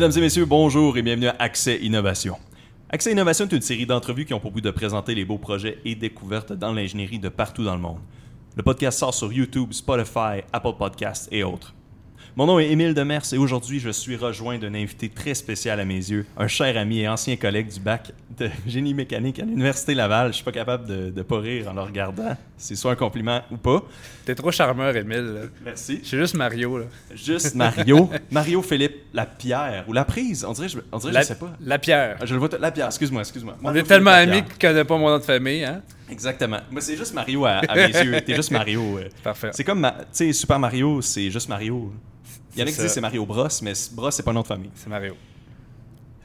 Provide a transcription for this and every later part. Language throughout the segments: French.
Mesdames et messieurs, bonjour et bienvenue à Accès Innovation. Accès Innovation est une série d'entrevues qui ont pour but de présenter les beaux projets et découvertes dans l'ingénierie de partout dans le monde. Le podcast sort sur YouTube, Spotify, Apple Podcasts et autres. Mon nom est Émile Demers et aujourd'hui, je suis rejoint d'un invité très spécial à mes yeux, un cher ami et ancien collègue du bac de génie mécanique à l'Université Laval. Je suis pas capable de, de pas rire en le regardant. C'est soit un compliment ou pas. T'es trop charmeur, Émile. Merci. Je suis juste Mario. Là. Juste Mario. Mario Philippe Lapierre ou La Prise. On dirait, je, on dirait, La, je sais pas. La pierre. Ah, Je le vois, Lapierre, excuse-moi, excuse-moi. On est tellement amis Lapierre. qu'il connaît pas mon nom de famille. Hein? Exactement. Moi, c'est juste Mario à, à mes yeux. T'es juste Mario. euh. Parfait. C'est comme, ma- tu sais, Super Mario, c'est juste Mario. Il y en a C'est qui ça. disent c'est Mario Bros, mais c- Bros, c'est pas de famille. C'est Mario.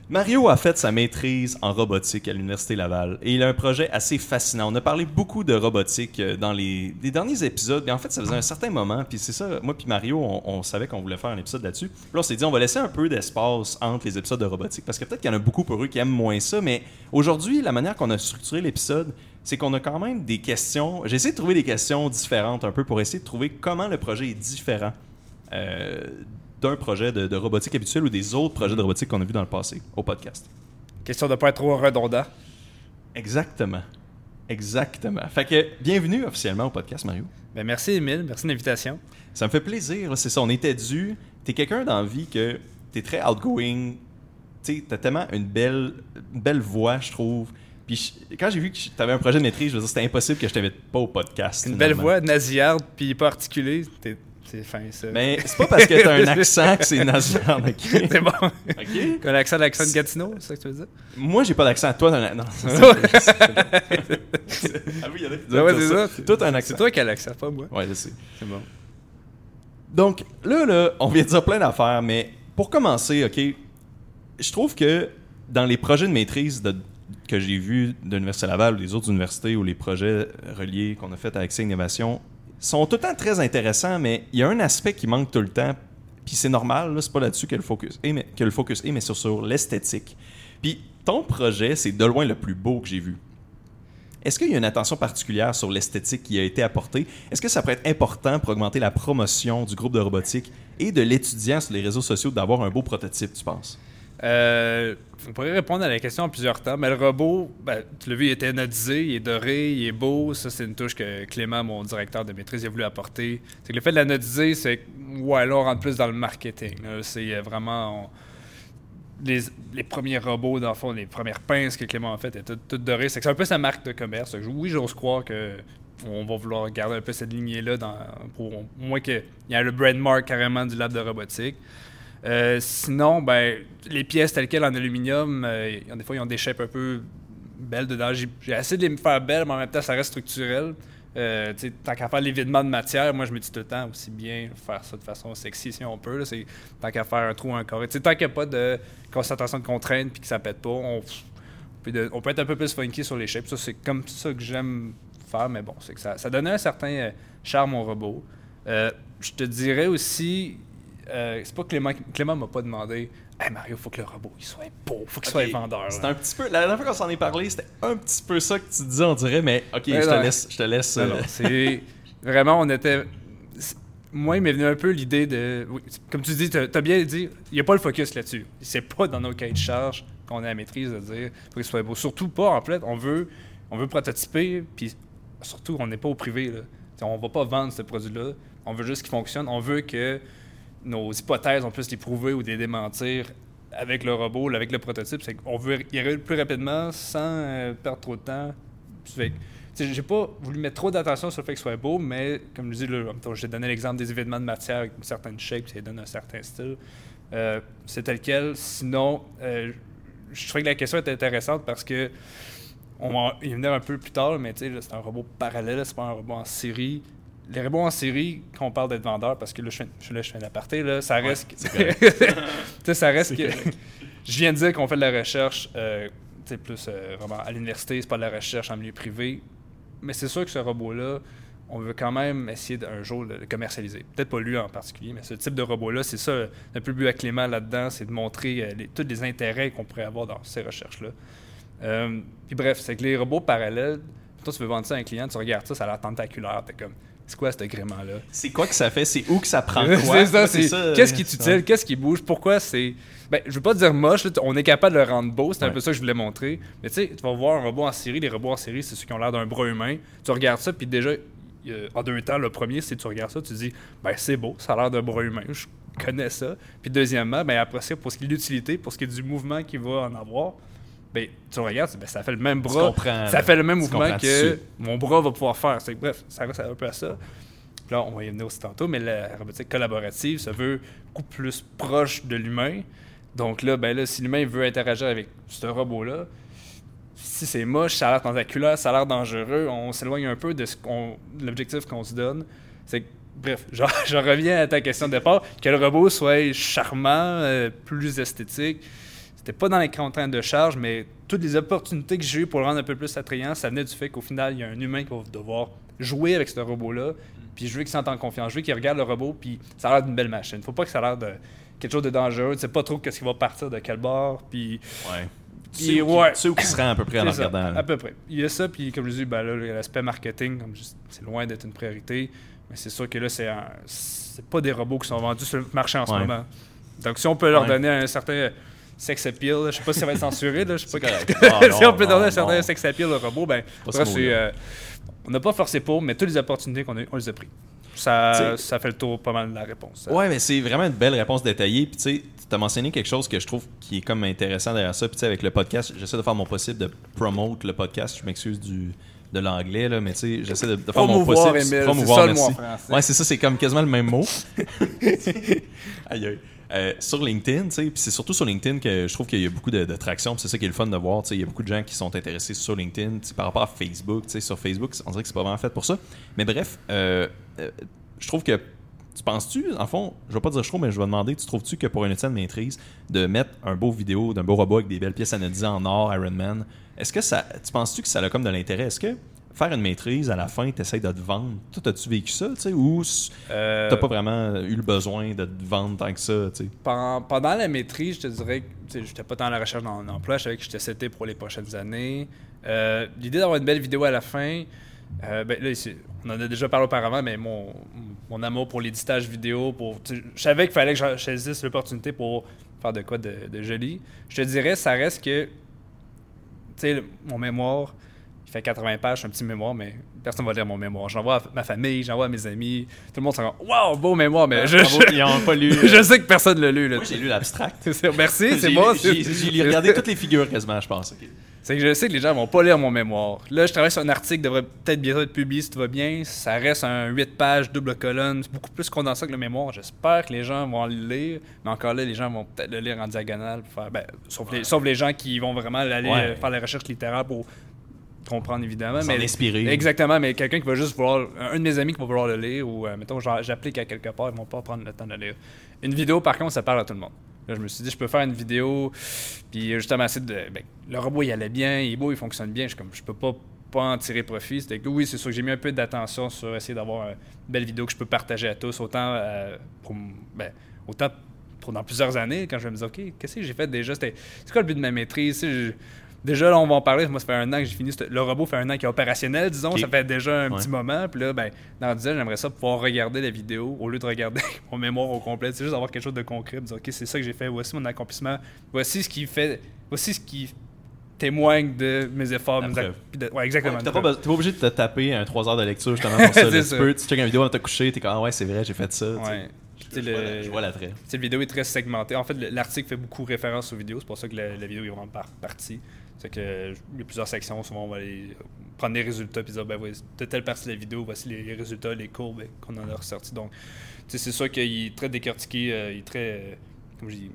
Mario a fait sa maîtrise en robotique à l'Université Laval et il a un projet assez fascinant. On a parlé beaucoup de robotique euh, dans les, les derniers épisodes, mais en fait, ça faisait un certain moment. Puis c'est ça, moi puis Mario, on, on savait qu'on voulait faire un épisode là-dessus. Puis là, on s'est dit, on va laisser un peu d'espace entre les épisodes de robotique parce que peut-être qu'il y en a beaucoup pour eux qui aiment moins ça, mais aujourd'hui, la manière qu'on a structuré l'épisode, c'est qu'on a quand même des questions. J'ai essayé de trouver des questions différentes un peu pour essayer de trouver comment le projet est différent. euh, d'un projet de, de robotique habituel ou des autres projets de robotique qu'on a vus dans le passé au podcast. Question de pas être trop redondant. Exactement. Exactement. Fait que bienvenue officiellement au podcast, Mario. Ben, merci, Émile. Merci de l'invitation. Ça me fait plaisir, c'est ça. On était dû. T'es quelqu'un dans la vie que t'es très outgoing. T'as tellement une belle, une belle voix, je trouve. Puis je- quand j'ai vu que t'avais un projet de maîtrise, je veux dire, c'était impossible que je t'invite pas au podcast. Une belle voix, nasillarde, puis pas articulée. T'es- C'est fin, ça. Mais c'est pas parce que t'as un accent que c'est nasillarde, ok? c'est bon. Ok? Qu'on a accent à l'accent de Gatineau, c'est ça que tu veux dire? Moi, j'ai pas d'accent. Toi, t'as un... Non. ah oui, il y en a qui disent Ouais, c'est ça. Toi, t'as un accent. C'est toi qui as l'accent, pas moi. Ouais, je sais. C'est bon. Donc, là, là, on vient de dire plein d'affaires, mais pour commencer, OK, je trouve que dans les projets de maîtrise de- que j'ai vus de l'Université Laval ou des autres universités ou les projets reliés qu'on a fait avec Innovation sont tout le temps très intéressants, mais il y a un aspect qui manque tout le temps, puis c'est normal, c'est pas là-dessus que le focus mais, le focus mais sur, sur l'esthétique. Puis ton projet, c'est de loin le plus beau que j'ai vu. Est-ce qu'il y a une attention particulière sur l'esthétique qui a été apportée? Est-ce que ça pourrait être important pour augmenter la promotion du groupe de robotique et de l'étudiant sur les réseaux sociaux d'avoir un beau prototype, tu penses? Euh, on pourrait répondre à la question en plusieurs temps, mais le robot, ben, tu l'as vu, il est anodisé, il est doré, il est beau. Ça, c'est une touche que Clément, mon directeur de maîtrise, a voulu apporter. C'est que le fait de l'anodiser, c'est ouais, là, on rentre plus dans le marketing. C'est euh, vraiment. les, premiers robots, dans le fond, les premières pinces que Clément a faites étaient toutes, dorées. C'est un peu sa marque de commerce. Oui, j'ose croire que on va vouloir garder un peu cette lignée-là pour au moins qu'il y ait le brand mark carrément du lab de robotique. Euh, sinon, ben, les pièces telles quelles en aluminium, euh, des fois, ils ont des shapes un peu belles dedans. J'ai essayé de les faire belles, mais en même temps, ça reste structurel. Euh, tant qu'à faire l'évidement de matière, moi, je me dis tout le temps aussi bien faire ça de façon sexy si on peut. tant qu'à faire un trou, un carré. Tu sais, tant qu'il n'y a pas de concentration de contrainte puis que ça pète pas, on, peut être un peu plus funky sur les shapes. C'est comme ça que j'aime faire, mais bon, c'est que ça, ça donnait un certain charme au robot. Je te dirais aussi, euh, c'est pas que Clément, Clément m'a pas demandé, hey Mario, faut que le robot il soit beau, faut qu'il soit vendeur. C'est un petit peu. La dernière fois qu'on s'en est parlé, c'était un petit peu ça que tu disais, on dirait, mais OK, je, te laisse, je te laisse. Non, euh, non, c'est vraiment, on était. Moi, il m'est venu un peu l'idée de. oui, comme tu dis, tu as bien dit, il n'y a pas le focus là-dessus. C'est pas dans nos cahiers de charge qu'on a la maîtrise de dire faut qu'il soit beau. Surtout pas, en fait, on veut, on veut prototyper, puis surtout, on n'est pas au privé. Là. T'sais, On va pas vendre ce produit-là. On veut juste qu'il fonctionne. On veut que nos hypothèses, on puisse les prouver ou les démentir avec le robot, avec le prototype. C'est qu'on veut y arriver plus rapidement sans euh, perdre trop de temps. Que, j'ai pas voulu mettre trop d'attention sur le fait qu'il soit beau, mais comme je dis, j'ai donné l'exemple des événements de matière avec une certaine shape, ça donne un certain style. Euh, c'est tel quel. Sinon, euh, je trouvais que la question était intéressante parce que on va y venir un peu plus tard, mais c'est un robot parallèle, c'est pas un robot en série. Les robots en série, quand on parle d'être vendeur, parce que là, je fais, là, je fais l'aparté, là, ça reste. tu sais, ça reste que. je viens de dire qu'on fait de la recherche, euh, tu sais, plus euh, vraiment à l'université, c'est pas de la recherche en milieu privé. Mais c'est sûr que ce robot-là, on veut quand même essayer d'un jour de le commercialiser. Peut-être pas lui en particulier, mais ce type de robot-là, c'est ça, le plus but à Clément là-dedans, c'est de montrer euh, les- tous les intérêts qu'on pourrait avoir dans ces recherches-là. Euh, puis bref, c'est que les robots parallèles, toi tu veux vendre ça à un client, tu regardes ça, ça a l'air tentaculaire, t'es comme, c'est quoi cet agrément-là? C'est quoi que ça fait? C'est où que ça prend quoi? c'est ça, c'est ça, qu'est-ce qui est euh, utile, qu'est-ce qui bouge, pourquoi c'est. Ben, je veux pas dire moche, là, on est capable de le rendre beau, c'est un Ouais. peu ça que je voulais montrer. Mais tu sais, tu vas voir un robot en série, les robots en série, c'est ceux qui ont l'air d'un bras humain. Tu regardes ça, puis déjà, en deux temps, le premier, c'est tu regardes ça, tu dis, ben c'est beau, ça a l'air d'un bras humain, je connais ça. Puis deuxièmement, ben après ça, pour ce qui est de l'utilité, pour ce qui est du mouvement qu'il va en avoir, ben tu regardes, ben, ça fait le même bras. ça fait le même mouvement que mon bras va pouvoir faire. C'est- bref, ça reste un peu à ça. Puis là, on va y venir aussi tantôt, mais la robotique collaborative se veut beaucoup plus proche de l'humain. Donc là, ben là, si l'humain veut interagir avec ce robot-là, si c'est moche, ça a l'air tentaculaire, ça a l'air dangereux, on s'éloigne un peu de ce qu'on, l'objectif qu'on se donne. C'est bref, je, je reviens à ta question de départ, que le robot soit charmant, euh, plus esthétique. C'était pas dans les contraintes de charge, mais toutes les opportunités que j'ai eues pour le rendre un peu plus attrayant, ça venait du fait qu'au final, il y a un humain qui va devoir jouer avec ce robot-là, puis je veux qu'il se sente en confiance, je veux qu'il regarde le robot, puis ça a l'air d'une belle machine. Faut pas que ça a l'air de quelque chose de dangereux, tu sais pas trop qu'est-ce qui va partir de quel bord, puis Ouais. Puis, Tu sais où ouais. où qui se rend à peu près en ça, regardant. à peu près. Il y a ça, puis comme je dis, ben là, l'aspect marketing, comme c'est loin d'être une priorité, mais c'est sûr que là, c'est un- c'est pas des robots qui sont vendus sur le marché en ce Ouais. moment. Donc si on peut leur Ouais. donner un certain sex appeal, je sais pas si ça va être censuré, là, je sais pas correct. Ah, si on peut donner un certain sex appeal au robot, ben ce euh, on n'a pas forcé pour, mais toutes les opportunités qu'on a eues, on les a pris. Ça, ça fait le tour pas mal de la réponse. Ouais, mais c'est vraiment une belle réponse détaillée. Puis tu sais, tu as mentionné quelque chose que je trouve qui est comme intéressant derrière ça. Puis tu sais, avec le podcast, j'essaie de faire mon possible de promote le podcast. Je m'excuse du de l'anglais là, mais tu sais, j'essaie de, de faire mon possible. Promouvoir, c'est ça le mot en merci. français. Ouais, c'est ça, c'est comme quasiment le même mot. aïe aïe. Euh, sur LinkedIn, c'est surtout sur LinkedIn que je trouve qu'il y a beaucoup de, c'est ça qui est le fun de voir, il y a beaucoup de gens qui sont intéressés sur LinkedIn, par rapport à Facebook, sur Facebook, on dirait que c'est pas vraiment fait pour ça. Mais bref, euh, euh, je trouve que tu penses-tu, en fond, je vais pas dire chaud, mais je vais demander, tu trouves-tu que pour une étienne maîtrise, de mettre un beau vidéo d'un beau robot avec des belles pièces anodisées en or, Iron Man, est-ce que ça, tu penses-tu que ça a comme de l'intérêt? Est-ce que faire une maîtrise, à la fin, tu essaies de te vendre? Toi, as-tu vécu ça, tu sais, ou Euh, t'as pas vraiment eu le besoin de te vendre tant que ça, tu sais? Pendant, pendant la maîtrise, je te dirais que j'étais pas tant à la recherche d'un emploi, je savais que j'étais seté pour les prochaines années. Euh, L'idée d'avoir une belle vidéo à la fin, euh, ben, là, on en a déjà parlé auparavant, mais mon, mon amour pour l'éditage vidéo, pour, je savais qu'il fallait que je saisisse l'opportunité pour faire de quoi de, de joli. Je te dirais, ça reste que, tu sais, mon mémoire, fait 80 pages, c'est un petit mémoire, mais personne va lire mon mémoire. J'envoie à ma famille, j'envoie à mes amis, tout le monde s'en Waouh, beau mémoire, mais je, Bravo, ils ont pas lu. je, je sais que personne ne l'a lu. Là, Moi, j'ai lu l'abstract. Merci, c'est J'ai moi. J'ai regardé toutes les figures quasiment, je pense. C'est que je sais que les gens vont pas lire mon mémoire. Là, je travaille sur un article qui devrait peut-être bientôt être publié si tout va bien. Ça reste un 8 pages, double colonne. C'est beaucoup plus condensé que le mémoire. J'espère que les gens vont le lire. Mais encore là, les gens vont peut-être le lire en diagonale. Pour faire, ben, sauf, les, sauf les gens qui vont vraiment aller Ouais. euh, faire la recherche littéraire pour comprendre évidemment. S'en mais inspirer. Exactement, mais quelqu'un qui va juste vouloir. Un de mes amis qui va vouloir le lire, ou euh, mettons, j'applique à quelque part, ils vont pas prendre le temps de le lire. Une vidéo, par contre, ça parle à tout le monde. Là, je me suis dit, je peux faire une vidéo, puis justement, essayer de. ben, le robot, il allait bien, il est beau, il fonctionne bien. Je, comme, je peux pas, pas en tirer profit. C'était que oui, c'est sûr que j'ai mis un peu d'attention sur essayer d'avoir une belle vidéo que je peux partager à tous, autant euh, pour. Ben, autant pour dans plusieurs années, quand je vais me dire, OK, qu'est-ce que j'ai fait déjà? C'est quoi le but de ma maîtrise? Je- Déjà, là, on va en parler. Moi, ça fait un an que j'ai fini. ce- Le robot fait un an qu'il est opérationnel, disons. Ça fait déjà un Ouais. petit moment. Puis là, ben, dans 10 ans, j'aimerais ça pouvoir regarder la vidéo au lieu de regarder mon mémoire au complet. C'est juste avoir quelque chose de concret. Dire, OK, c'est ça que j'ai fait. Voici mon accomplissement. Voici ce qui fait. Voici ce qui témoigne de mes efforts. La mes preuve. ac- puis de- ouais, exactement. Ouais, pas, t'es pas obligé de te taper un 3 heures de lecture justement pour ça. là. Tu peux, tu checkes une vidéo avant de te coucher, t'es comme ah ouais, c'est vrai, j'ai fait ça. Ouais. Je vois le- Je vois l'attrait. La vidéo est très segmentée. En fait, le- l'article fait beaucoup référence aux vidéos. C'est pour ça que la, la vidéo est vraiment par partie. C'est que il y a plusieurs sections. Souvent, on va aller prendre des résultats puis dire, ben de telle partie de la vidéo, voici les, les résultats, les courbes qu'on en a ressortis. Donc, c'est sûr qu'il est très décortiqué, euh, il est très, euh, comme je dis,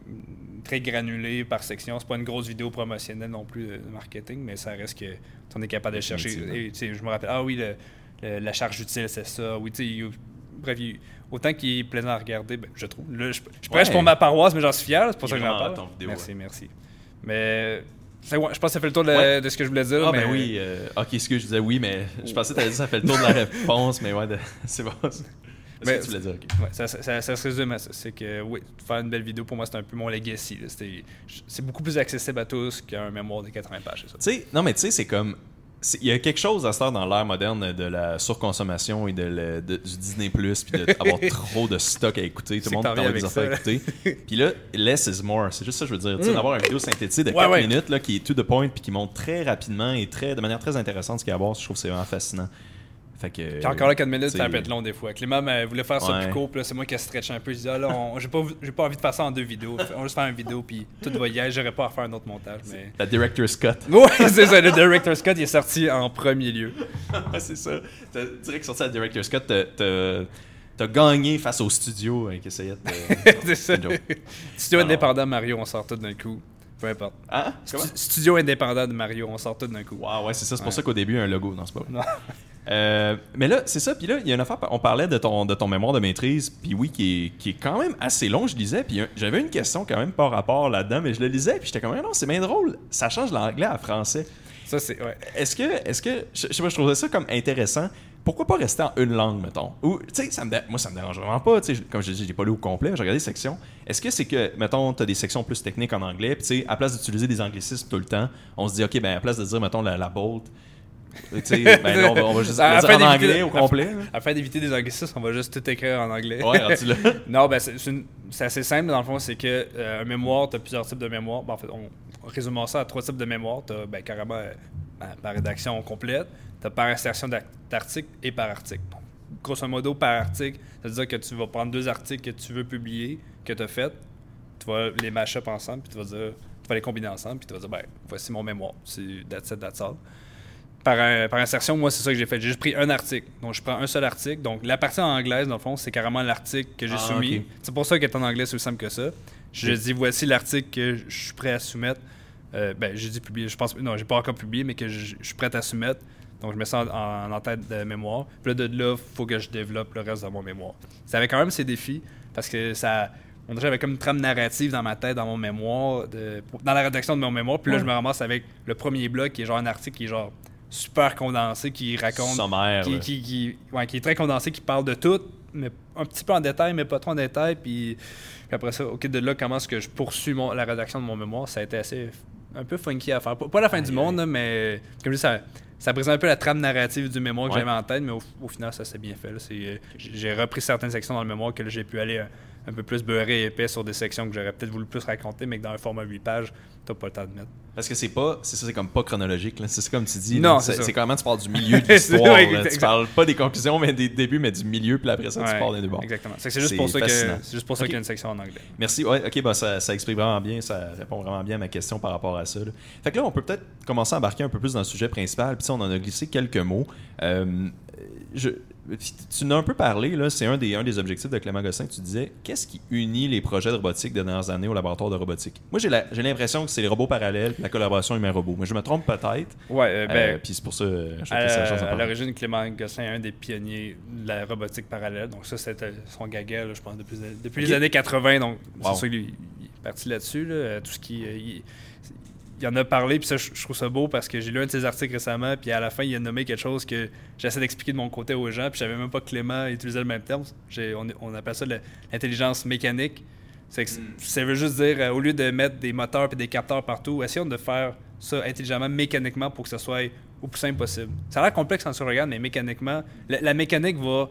très granulé par section. C'est pas une grosse vidéo promotionnelle non plus de, marketing, mais ça reste que tu on est capable de chercher. Et, je me rappelle, ah oui, le- le- la charge utile, c'est ça. Oui, tu sais, bref, il- autant qu'il est plaisant à regarder, ben, je trouve. Là, je, je prêche Ouais. pour ma paroisse, mais j'en suis fier, c'est pour Il ça que j'en parle. vidéo, merci, ouais. merci. Mais ouais, je pense que ça fait le tour de, Ouais. de ce que je voulais dire. Ah mais- ben oui, euh, ok, ce que je disais oui, mais je pensais que t'allais dire ça fait le tour de la réponse, mais ouais, de- c'est bon. Mais- que tu voulais dire? ok. Ouais, ça, ça- ça- ça se résume à ça. C'est que, oui, faire une belle vidéo, pour moi, c'est un peu mon legacy. C'est beaucoup plus accessible à tous qu'un mémoire de 80 pages, c'est ça. Tu sais, non, mais tu sais, c'est comme. Il y a quelque chose à se faire dans l'ère moderne de la surconsommation et de, le- de- du Disney Plus puis d'avoir trop de stock à écouter. Tout le monde viens des affaires à écouter. puis là less is more. C'est juste ça que je veux dire. Mm. d'avoir une vidéo synthétique de Ouais, 4 ouais. minutes là, qui est to the point puis qui montre très rapidement et très de manière très intéressante ce qu'il y a à voir je trouve que c'est vraiment fascinant fait que Puis encore là, 4 minutes, c'est- ça peut être long des fois. Clément voulait faire ça Ouais. plus court, puis c'est moi qui ai stretché un peu. Je dis, ah là, j'ai pas, envie de faire ça en deux vidéos. On va juste faire une vidéo, puis tout va y aller. J'aurais pas à faire un autre montage. Mais... la director's cut Ouais, c'est ça. Le Director Scott, il est sorti en premier lieu. C'est ça. Direct sorti à Director's Cut, t'as- gagné face au studio hein, qui essayait de. c'est ça. Studio indépendant Mario, on sort tout d'un coup. Peu importe. Hein? Stu- Studio indépendant de Mario, on sort tout d'un coup. Wow, ouais, c'est ça. C'est pour Ouais. ça qu'au début, il y a un logo. Non, c'est pas vrai. Euh, mais là, c'est ça. Puis là, il y a une affaire. On parlait de ton, de ton mémoire de maîtrise. Puis oui, qui est, qui est quand même assez long, je lisais. Puis j'avais une question quand même par rapport là-dedans. Mais je le lisais. Puis j'étais comme, Ah non, c'est bien drôle. Ça change l'anglais à français. Ça, c'est. Ouais. Est-ce que, est-ce que, je, je sais pas, je trouvais ça comme intéressant. Pourquoi pas rester en une langue, mettons? Ou, tu sais, ça me, moi, ça me dérange vraiment pas. Tu sais, comme je dis, j'ai pas lu au complet, j'ai regardé les sections. Est-ce que c'est que, mettons, t'as des sections plus techniques en anglais, puis tu sais, à place d'utiliser des anglicismes tout le temps, on se dit, ok, ben à place de dire, mettons, la, la bolt, ben là, on va, on va juste dire en d'éviter- anglais au complet. Afin d'éviter des anglicismes, on va juste tout écrire en anglais. Ouais, rendu là. non, ben c'est assez simple dans le fond, c'est que euh, un mémoire, tu as plusieurs types de mémoire. Ben, en fait, on, ça à trois types de mémoire. Tu as ben, carrément euh, par rédaction complète, tu as par insertion d'articles et par article. Donc, grosso modo, par article, ça veut dire que tu vas prendre deux articles que tu veux publier, que tu as fait, tu vas les mash up ensemble, puis tu vas dire, tu vas les combiner ensemble, puis tu vas dire, ben, voici mon mémoire, c'est that's it, that's all. Par, un- par insertion, moi, c'est ça que j'ai fait. J'ai juste pris un article. Donc, je prends un seul article. Donc, la partie en anglaise, dans le fond, c'est carrément l'article que j'ai Ah, soumis. C'est pour ça qu'être en anglais, c'est aussi simple que ça. Je dis, voici l'article que je suis prêt à soumettre. Euh, ben, j'ai dit publier. Je pense, non, j'ai pas encore publié, mais que je, je suis prêt à soumettre. Donc, je mets ça en, en, en tête de mémoire. Puis là, de là, il faut que je développe le reste de mon mémoire. Ça avait quand même ses défis parce que ça. On dirait j'avais comme une trame narrative dans ma tête, dans mon mémoire, de- dans la rédaction de mon mémoire. Puis là, Ouais. je me ramasse avec le premier bloc qui est genre un article qui est genre super condensé, qui raconte Sommaire. qui, qui, qui- ouais, qui est très condensé, qui parle de tout, mais un petit peu en détail, mais pas trop en détail. Puis, puis après ça, ok, de là, comment est-ce que je poursuis mon- la rédaction de mon mémoire, ça a été assez un peu funky à faire. Pas, pas la fin du monde, mais comme je dis, ça, ça brise un peu la trame narrative du mémoire que Ouais. j'avais en tête, mais au, au final, ça s'est bien fait. euh, J'ai repris certaines sections dans le mémoire que j'ai pu aller un, peu plus beurré et épais sur des sections que j'aurais peut-être voulu plus raconter, mais que dans un format 8 pages, t'as pas le temps de mettre. Parce que c'est pas, c'est ça, c'est comme pas chronologique. C'est comme tu dis. Non, c'est même tu parles du milieu de l'histoire. tu parles pas des conclusions, mais des débuts, mais du milieu, puis après ça, tu parles des deux bords. Exactement. C'est juste pour ça qu'il y a une section en anglais. Merci. Ouais, ok, bah, ça, ça explique vraiment bien, ça répond vraiment bien à ma question par rapport à ça. là. Fait que là, on peut peut-être commencer à embarquer un peu plus dans le sujet principal. Puis on en a glissé quelques mots. Euh, je, tu en as un peu parlé, là, c'est un des, un des objectifs de Clément Gosselin que tu disais. Qu'est-ce qui unit les projets de robotique des dernières années au laboratoire de robotique? Moi, j'ai l'impression que c'est les robots parallèles, la collaboration humain-robot. Mais je me trompe peut-être. Ouais, euh, ben, Euh, puis c'est pour ça euh, je à, chance à l'origine, Clément Gosselin est un des pionniers de la robotique parallèle. Donc ça, c'était son gaga, là, je pense, depuis, depuis les années 80. Donc Wow. c'est sûr qu'il il est parti là-dessus. là. Euh, Tout ce qui... euh, il, il en a parlé, puis ça, je, je trouve ça beau parce que j'ai lu un de ses articles récemment, puis à la fin, il a nommé quelque chose que j'essaie d'expliquer de mon côté aux gens, puis je savais même pas que Clément utilisait le même terme. On, on appelle ça l'intelligence mécanique. C'est que Ça veut juste dire, euh, au lieu de mettre des moteurs et des capteurs partout, essayons de faire ça intelligemment, mécaniquement, pour que ce soit au plus simple possible. Ça a l'air complexe quand tu regardes, mais mécaniquement, la, la mécanique va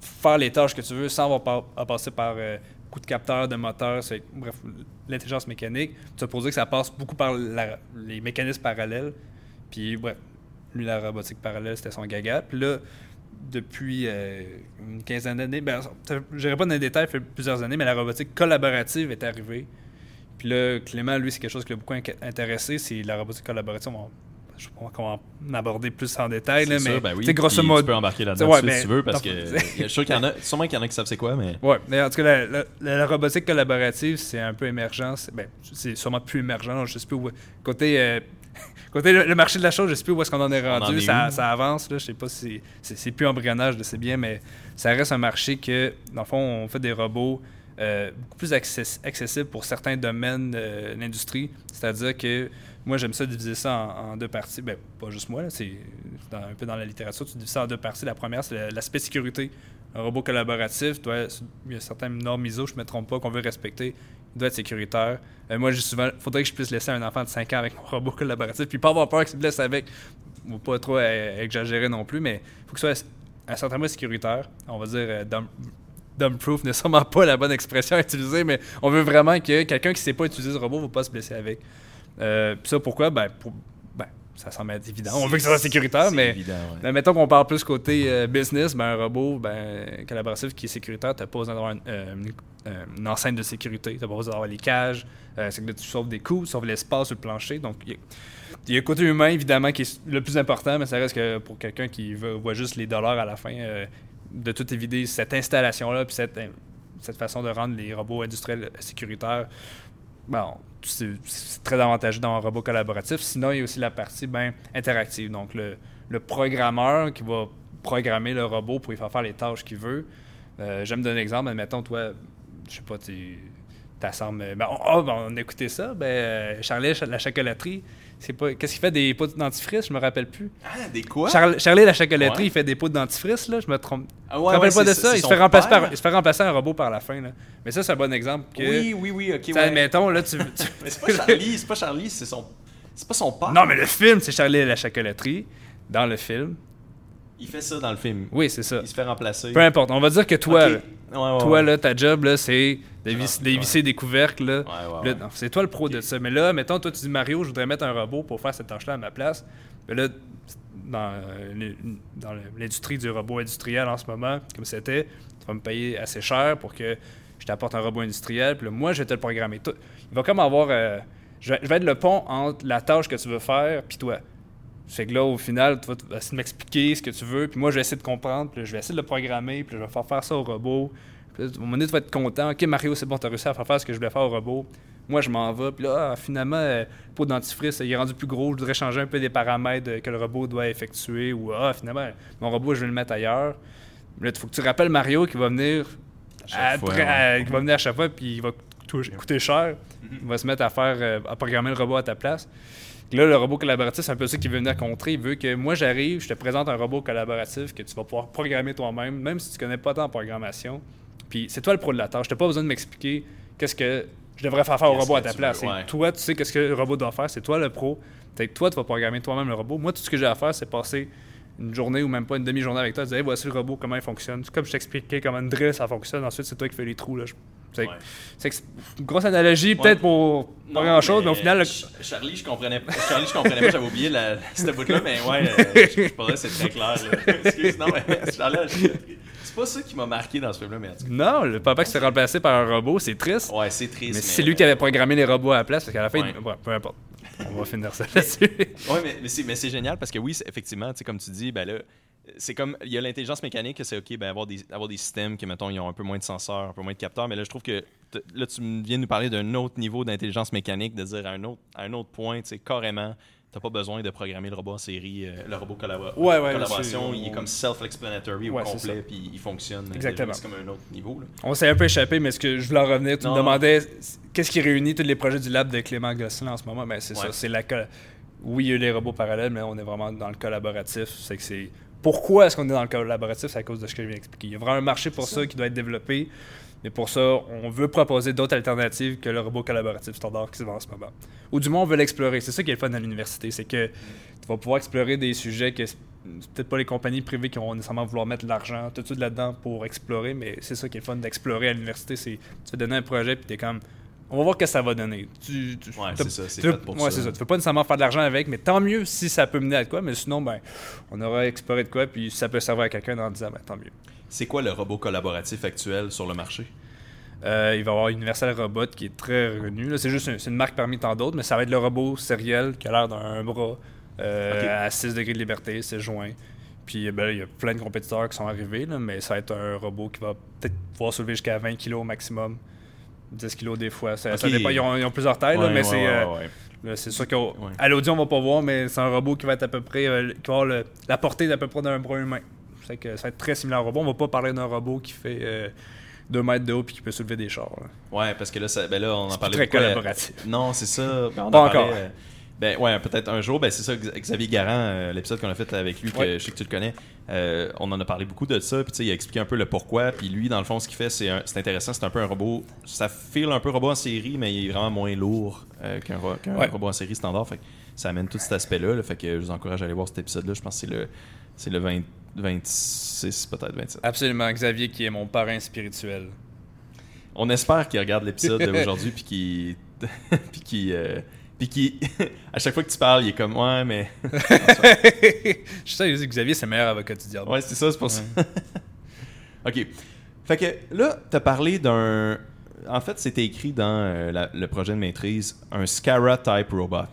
faire les tâches que tu veux sans avoir par- à passer par euh, coup de capteur, de moteur, c'est, bref, l'intelligence mécanique. Tu as posé que ça passe beaucoup par les mécanismes parallèles. Puis, bref, lui, la robotique parallèle, c'était son gaga. Puis là, depuis euh, une quinzaine d'années, ben, je n'irai pas dans les détails, ça fait plusieurs années, mais la robotique collaborative est arrivée. Puis là, Clément, lui, c'est quelque chose qui l'a beaucoup intéressé, c'est la robotique collaborative. Je qu'on va en aborder plus en détail, là, mais ben oui. sais, grosso modo, Tu peux embarquer là-dedans Ouais, mais- si tu veux, parce que je suis sûr qu'il y en a, sûrement qu'il y en a qui savent c'est quoi, mais. Ouais, mais en tout cas, la, la- la- la robotique collaborative, c'est un peu émergent. C'est ben, c'est sûrement plus émergent. là, Je sais plus où. Côté, euh, côté le, le marché de la chose, je sais plus où est-ce qu'on en est en rendu. est ça, avance. Là, je sais pas si c'est- plus embryonnage, je sais bien, mais ça reste un marché que, dans le fond, on fait des robots euh, beaucoup plus access- accessibles pour certains domaines de l'industrie. C'est-à-dire que moi, j'aime ça diviser ça en, deux parties. Ben, pas juste moi, c'est un peu dans la littérature, tu divises ça en deux parties. La première, c'est la- l'aspect sécurité. Un robot collaboratif, doit- il y a certaines normes ISO, je ne me trompe pas, qu'on veut respecter, il doit être sécuritaire. Euh, moi, dis souvent, faudrait que je puisse laisser un enfant de 5 ans avec mon robot collaboratif, puis pas avoir peur qu'il se blesse avec, ou pas trop euh, exagérer non plus, mais il faut que ce soit un certain point sécuritaire. On va dire euh, dumb, dumb proof n'est sûrement pas la bonne expression à utiliser, mais on veut vraiment que quelqu'un qui ne sait pas utiliser ce robot ne va pas se blesser avec. Euh, puis ça, pourquoi? Ben, pour, ben, ça semble être évident. On veut que ça soit sécuritaire, mais évident, ouais. mais mettons qu'on parle plus côté euh, business, ben un robot ben, collaboratif qui est sécuritaire, t'as pas besoin d'avoir une, euh, une- enceinte de sécurité, t'as pas besoin d'avoir les cages, c'est que là, tu sauves des coûts, tu sauves l'espace sur le plancher. Donc, il y, a- il y a le côté humain, évidemment, qui est le plus important, mais ça reste que pour quelqu'un qui veut, voit juste les dollars à la fin, de tout évider cette installation-là, puis cette, cette façon de rendre les robots industriels sécuritaires, bon, c'est très avantageux dans un robot collaboratif. Sinon, il y a aussi la partie ben, interactive. Donc, le, le programmeur qui va programmer le robot pour lui faire faire les tâches qu'il veut. Euh, J'aime donner un exemple. Admettons, toi, je sais pas, tu t'assembles. Ben, on, ah, ben, on a écouté ça. Ben, euh, Charlie, la chocolaterie, c'est pas. Qu'est-ce qu'il fait des pots de dentifrice Je me rappelle plus. Ah, des quoi? Charlie, la chocolaterie, Ouais. il fait des pots de dentifrice, là. Je me trompe. Ah, Je ouais, me rappelle ouais, pas de ça? Il se, fait remplacer par, il se fait remplacer un robot par la fin, là. Mais ça, c'est un bon exemple. Que, Oui, oui, oui, ok. Là, tu. tu- Mais c'est pas Charlie, c'est pas Charlie, c'est son. C'est pas son père. Non, mais le film, c'est Charlie et la chocolaterie. Dans le film. Il fait ça dans le film. Oui, c'est ça. Il se fait remplacer. Peu importe. On va dire que toi, Ok. là, Ouais, ouais, toi, ouais. là, ta job, là, c'est de vis- Ah, des couvercles, là. Là, c'est toi le pro de ça. Mais là, mettons, toi, tu dis Mario, je voudrais mettre un robot pour faire cette tâche-là à ma place. Mais là, dans, euh, dans l'industrie du robot industriel en ce moment, comme c'était, tu vas me payer assez cher pour que je t'apporte un robot industriel. Puis là, moi, je vais te le programmer. Il va comme avoir. euh, je, vais, je vais être le pont entre la tâche que tu veux faire puis toi. Fait que là, au final, tu vas essayer de m'expliquer ce que tu veux, puis moi, je vais essayer de comprendre, puis là, je vais essayer de le programmer, puis là, je vais faire faire ça au robot. Puis là, à un moment donné, tu vas être content. OK, Mario, c'est bon, tu as réussi à faire faire ce que je voulais faire au robot. Moi, je m'en vais, puis là, ah, finalement, euh, le pot de dentifrice, il est rendu plus gros, je voudrais changer un peu des paramètres euh, que le robot doit effectuer, ou ah, finalement, mon robot, je vais le mettre ailleurs. Là, il faut que tu rappelles Mario qui va venir à- fois, après- ouais. à- qui va venir à chaque fois, puis il va coûter, cher. Il va se mettre à faire, euh, à programmer le robot à ta place. Là, le robot collaboratif, c'est un peu ça qu'il veut venir contrer. Il veut que moi, j'arrive, je te présente un robot collaboratif que tu vas pouvoir programmer toi-même, même si tu connais pas tant en programmation. Puis c'est toi le pro de la tâche. Tu pas besoin de m'expliquer qu'est-ce que je devrais faire faire au robot à ta tu place. veux, C'est ouais. Toi, tu sais qu'est-ce que le robot doit faire. C'est toi le pro. Toi, tu vas programmer toi-même le robot. Moi, tout ce que j'ai à faire, c'est passer une journée ou même pas une demi-journée avec toi, dire Hey, voici le robot, comment il fonctionne. Comme je t'expliquais comment une drill ça fonctionne. Ensuite, c'est toi qui fais les trous. Là. Je- C'est Ouais. que une grosse analogie, peut-être pour pas grand-chose, mais au final, Charlie, je comprenais pas. Charlie, je comprenais pas, j'avais oublié cette bout-là, mais ouais, euh, je, je pourrais, c'est très clair. Excuse, non, mais Charlie, c'est pas ça qui m'a marqué dans ce film-là, mais en tout non, le papa qui se fait remplacer par un robot, c'est triste. cas. Ouais, c'est triste. mais c'est lui qui avait programmé les robots à la place, parce qu'à la fin, Ouais. ouais, peu importe. On va finir ça là-dessus. Oui, mais, c'est, génial parce que oui, effectivement, tu sais, comme tu dis, ben là, c'est comme, il y a l'intelligence mécanique, que c'est OK, ben avoir des, avoir des systèmes qui, mettons, ils ont un peu moins de senseurs, un peu moins de capteurs, mais là, je trouve que là, tu viens de nous parler d'un autre niveau d'intelligence mécanique, de dire à un autre, à un autre point, tu sais, carrément, t'as pas besoin de programmer le robot en série, euh, le robot collabora- Ouais, ouais, collaboration, il est comme self-explanatory Ouais, au complet, puis il fonctionne. Exactement. C'est comme un autre niveau, là. On s'est un peu échappé, mais ce que je voulais en revenir, tu Non. me demandais qu'est-ce qui réunit tous les projets du lab de Clément Gosselin en ce moment? Ben, c'est ça, c'est la. Oui, il y a les robots parallèles, mais on est vraiment dans le collaboratif. C'est que c'est. Pourquoi est-ce qu'on est dans le collaboratif? C'est à cause de ce que je viens d'expliquer. Il y a vraiment un marché pour ça. qui doit être développé. Mais pour ça, on veut proposer d'autres alternatives que le robot collaboratif standard qui se vend en ce moment. Ou du moins, on veut l'explorer. C'est ça qui est le fun à l'université. C'est que tu vas pouvoir explorer des sujets que c'est peut-être pas les compagnies privées qui vont nécessairement vouloir mettre de l'argent tout de suite là-dedans pour explorer, mais c'est ça qui est le fun d'explorer à l'université. C'est tu te donner un projet puis t'es comme on va voir ce que ça va donner. Tu, tu- Ouais, c'est ça, c'est pour ouais, ça. ça. Tu veux pas nécessairement faire de l'argent avec, mais tant mieux si ça peut mener à quoi, mais sinon, ben, on aura exploré de quoi, puis si ça peut servir à quelqu'un en disant, ben, tant mieux. C'est quoi le robot collaboratif actuel sur le marché? Euh, il va y avoir Universal Robot qui est très reconnu. C'est juste un- c'est une marque parmi tant d'autres, mais ça va être le robot sériel qui a l'air d'un bras euh, à 6 degrés de liberté, c'est joint. Puis ben, il y a plein de compétiteurs qui sont arrivés, là, mais ça va être un robot qui va peut-être pouvoir soulever jusqu'à 20 kg au maximum. 10 kg des fois. Ça, dépend. Ils ont, ils ont plusieurs tailles, là, mais ouais, c'est ouais, euh, ouais. là, c'est sûr qu'à Ouais. l'audio, on va pas voir, mais c'est un robot qui va être à peu près. euh, qui va avoir le- la portée d'à peu près d'un bras humain. C'est que ça va être très similaire au robot. On va pas parler d'un robot qui fait 2 mètres de haut et qui peut soulever des chars. là. Ouais, parce que là, ça, ben là on en C'est parlait très beaucoup collaboratif. Non, c'est ça. Ben, on Pas en parlait, encore. euh, Ben ouais, peut-être un jour, ben c'est ça, Xavier Garand, euh, l'épisode qu'on a fait avec lui, que Ouais. je sais que tu le connais, euh, on en a parlé beaucoup de ça, puis tu sais, il a expliqué un peu le pourquoi, puis lui, dans le fond, ce qu'il fait, c'est un- c'est intéressant, c'est un peu un robot, ça file un peu robot en série, mais il est vraiment moins lourd euh, qu'un ro- qu'un Ouais. robot en série standard, fait que ça amène tout cet aspect-là, là, fait que je vous encourage à aller voir cet épisode-là, je pense que c'est le, c'est le 20 26, peut-être 27. Absolument, Xavier qui est mon parrain spirituel. On espère qu'il regarde l'épisode d'aujourd'hui, puis qu'il... puis qu'il... puis qu'il... à chaque fois que tu parles, il est comme, ouais, mais... je sais, que Xavier, c'est le meilleur avocat du diable. Ouais, c'est ça, c'est pour ça. OK. Fait que là, t'as parlé d'un... En fait, c'était écrit dans euh, la- le projet de maîtrise, un Scara type robot.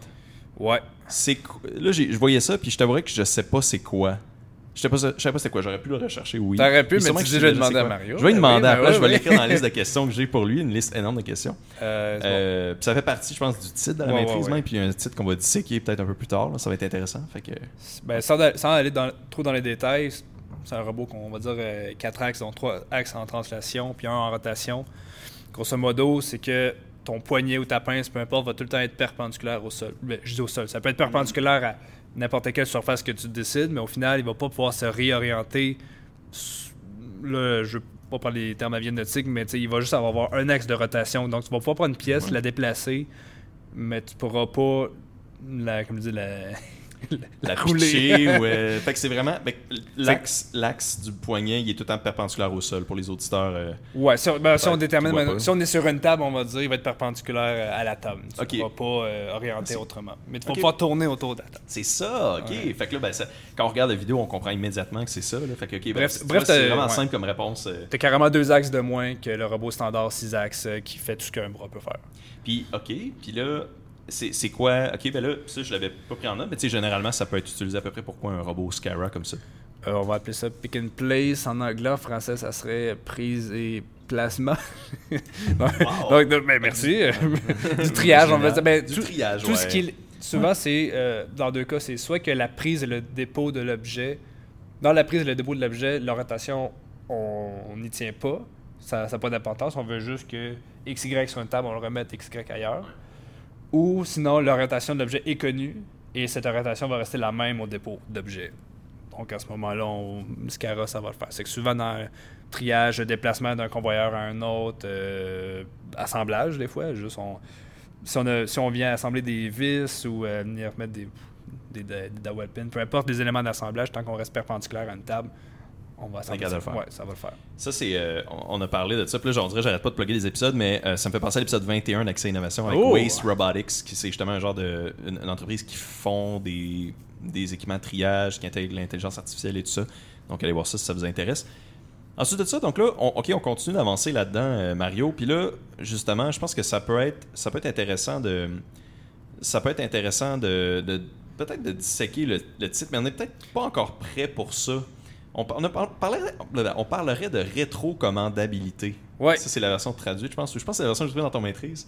Ouais. C'est Là, je voyais ça, puis je t'avouerais que je sais pas c'est quoi. Je sais pas, je sais pas c'est quoi. J'aurais pu le rechercher, oui. T'aurais pu, Puis mais sûrement tu je vais demander à Mario. Je vais lui demander ben après, oui, je vais oui. l'écrire dans la liste de questions que j'ai pour lui, une liste énorme de questions. Euh, bon. Euh, puis ça fait partie, je pense, du titre de la Ouais, maîtrise ouais, ouais. même, puis un titre qu'on va disséquer peut-être un peu plus tard. là. Ça va être intéressant. Fait que... Ben, sans, aller dans- trop dans les détails, c'est un robot qu'on va dire 4 axes, dont 3 axes en translation, puis un en rotation. Grosso modo, c'est que ton poignet ou ta pince, peu importe, va tout le temps être perpendiculaire au sol. Ben, je dis au sol. Ça peut être perpendiculaire à n'importe quelle surface que tu décides, mais au final, il va pas pouvoir se réorienter. Là, je ne vais pas parler des termes aviautiques, mais il va juste avoir un axe de rotation. Donc, tu vas pouvoir prendre une pièce, Ouais. la déplacer, mais tu pourras pas la, comme je dis, la, la rouler. ou euh, fait que c'est vraiment l'axe l'axe du poignet il est tout le temps perpendiculaire au sol pour les auditeurs euh, Ouais, si on, ben, si on Ouais, détermine, si on est sur une table, on va dire il va être perpendiculaire euh, à la table. Tu ne vas pas euh, orienter autrement. Mais tu vas Ok. pouvoir tourner autour de la table. c'est ça ok Ouais. fait que là ben, ça- quand on regarde la vidéo on comprend immédiatement que c'est ça là. fait que ben, Bref- c'est- bref, c'est t'as- vraiment ouais. simple comme réponse. Tu as carrément deux axes de moins que le robot standard 6 axes qui fait tout ce qu'un bras peut faire. puis ok puis là c'est quoi? Ok ben là ça je l'avais pas pris en note mais tu sais généralement ça peut être utilisé à peu près pour quoi un robot Scara comme ça? Euh, on va appeler ça pick and place. En anglais, en français, ça serait prise et placement. Donc, donc, ben, merci. du triage, on va dire. Ben, Du tout, triage, tout ce ouais. qui est- Souvent, c'est. euh, dans deux cas, c'est soit que la prise et le dépôt de l'objet. Dans la prise et le dépôt de l'objet, l'orientation, on n'y tient pas. Ça n'a pas d'importance. On veut juste que XY sur une table, on le remette XY ailleurs. Ou sinon, l'orientation de l'objet est connue et cette orientation va rester la même au dépôt d'objet. Donc à ce moment-là, on, ça va le faire. C'est que souvent dans le triage, déplacement d'un convoyeur à un autre, euh, assemblage des fois, juste si, on si on vient assembler des vis ou euh, venir mettre des, des, des, pins, peu importe les éléments d'assemblage, tant qu'on reste perpendiculaire à une table, on va ça. de le faire. Ouais, ça va le faire. Ça, c'est. euh, on, a parlé de ça. Puis là, j'arrête pas de plugger des épisodes, mais euh, ça me fait penser à l'épisode 21 d'Accès Innovation avec Oh! Waste Robotics, qui c'est justement un genre de. Une, une entreprise qui font des, des équipements de triage, qui intègrent l'intelligence artificielle et tout ça. Donc, allez voir ça si ça vous intéresse. Ensuite de ça, donc là, on, OK, on continue d'avancer là-dedans, euh, Mario. Puis là, justement, je pense que ça peut être, ça peut être intéressant de. Ça peut être intéressant de. de- peut-être de disséquer le, le titre, mais on n'est peut-être pas encore prêt pour ça. On, on, a par- parlerait, on parlerait de rétrocommandabilité. Ouais. Ça, c'est la version traduite, je pense. Je pense que c'est la version que je trouve dans ton maîtrise.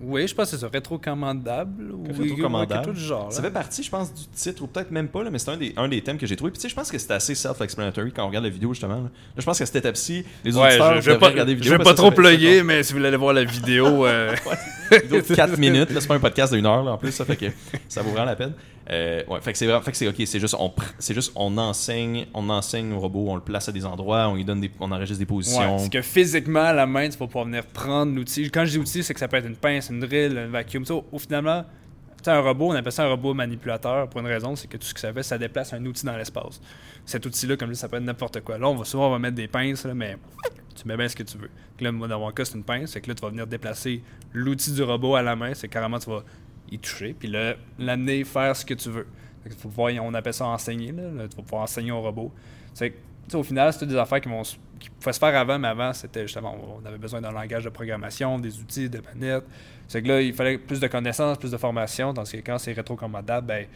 Oui, je pense que c'est ça. Rétrocommandable ou Rétrocommandable. quelque chose du genre. Ça là. fait partie, je pense, du titre, ou peut-être même pas, là, mais c'est un des, un des thèmes que j'ai trouvé. Puis tu sais, je pense que c'est assez self-explanatory quand on regarde la vidéo, justement. Là, Là, je pense qu'à cette étape-ci, les Ouais, auditeurs je, je vais pas, regarder la je vidéo. vais pas trop plugger, mais si vous voulez aller voir la vidéo, euh, vidéo de 4 minutes. Là, c'est pas un podcast d'une heure, là, en plus. Ça fait que ça vaut vraiment la peine. Euh, ouais, fait que c'est fait que c'est ok. C'est juste, on, c'est juste, on enseigne, on enseigne au robot, on le place à des endroits, on lui donne des, on enregistre des Ouais, positions. parce que physiquement, à la main, tu vas pouvoir venir prendre l'outil. Quand je dis outil, c'est que ça peut être une pince, une drill, un vacuum. Au, au finalement, un robot, on appelle ça un robot manipulateur pour une raison, c'est que tout ce que ça fait, ça déplace un outil dans l'espace. Cet outil-là, comme je dis, ça peut être n'importe quoi. Là, on va souvent on va mettre des pinces, là, mais tu mets bien ce que tu veux. Donc là, dans mon cas, c'est une pince, c'est que là, tu vas venir déplacer l'outil du robot à la main, c'est carrément, tu vas y toucher, puis là, l'amener faire ce que tu veux. On appelle ça enseigner, là, Là, tu vas pouvoir enseigner au robot. C'est au final, c'est des affaires qui, vont, qui pouvaient se faire avant, mais avant, c'était justement, on avait besoin d'un langage de programmation, des outils, de manettes. C'est que là, il fallait plus de connaissances, plus de formation, tandis que quand c'est rétrocommandable, ben,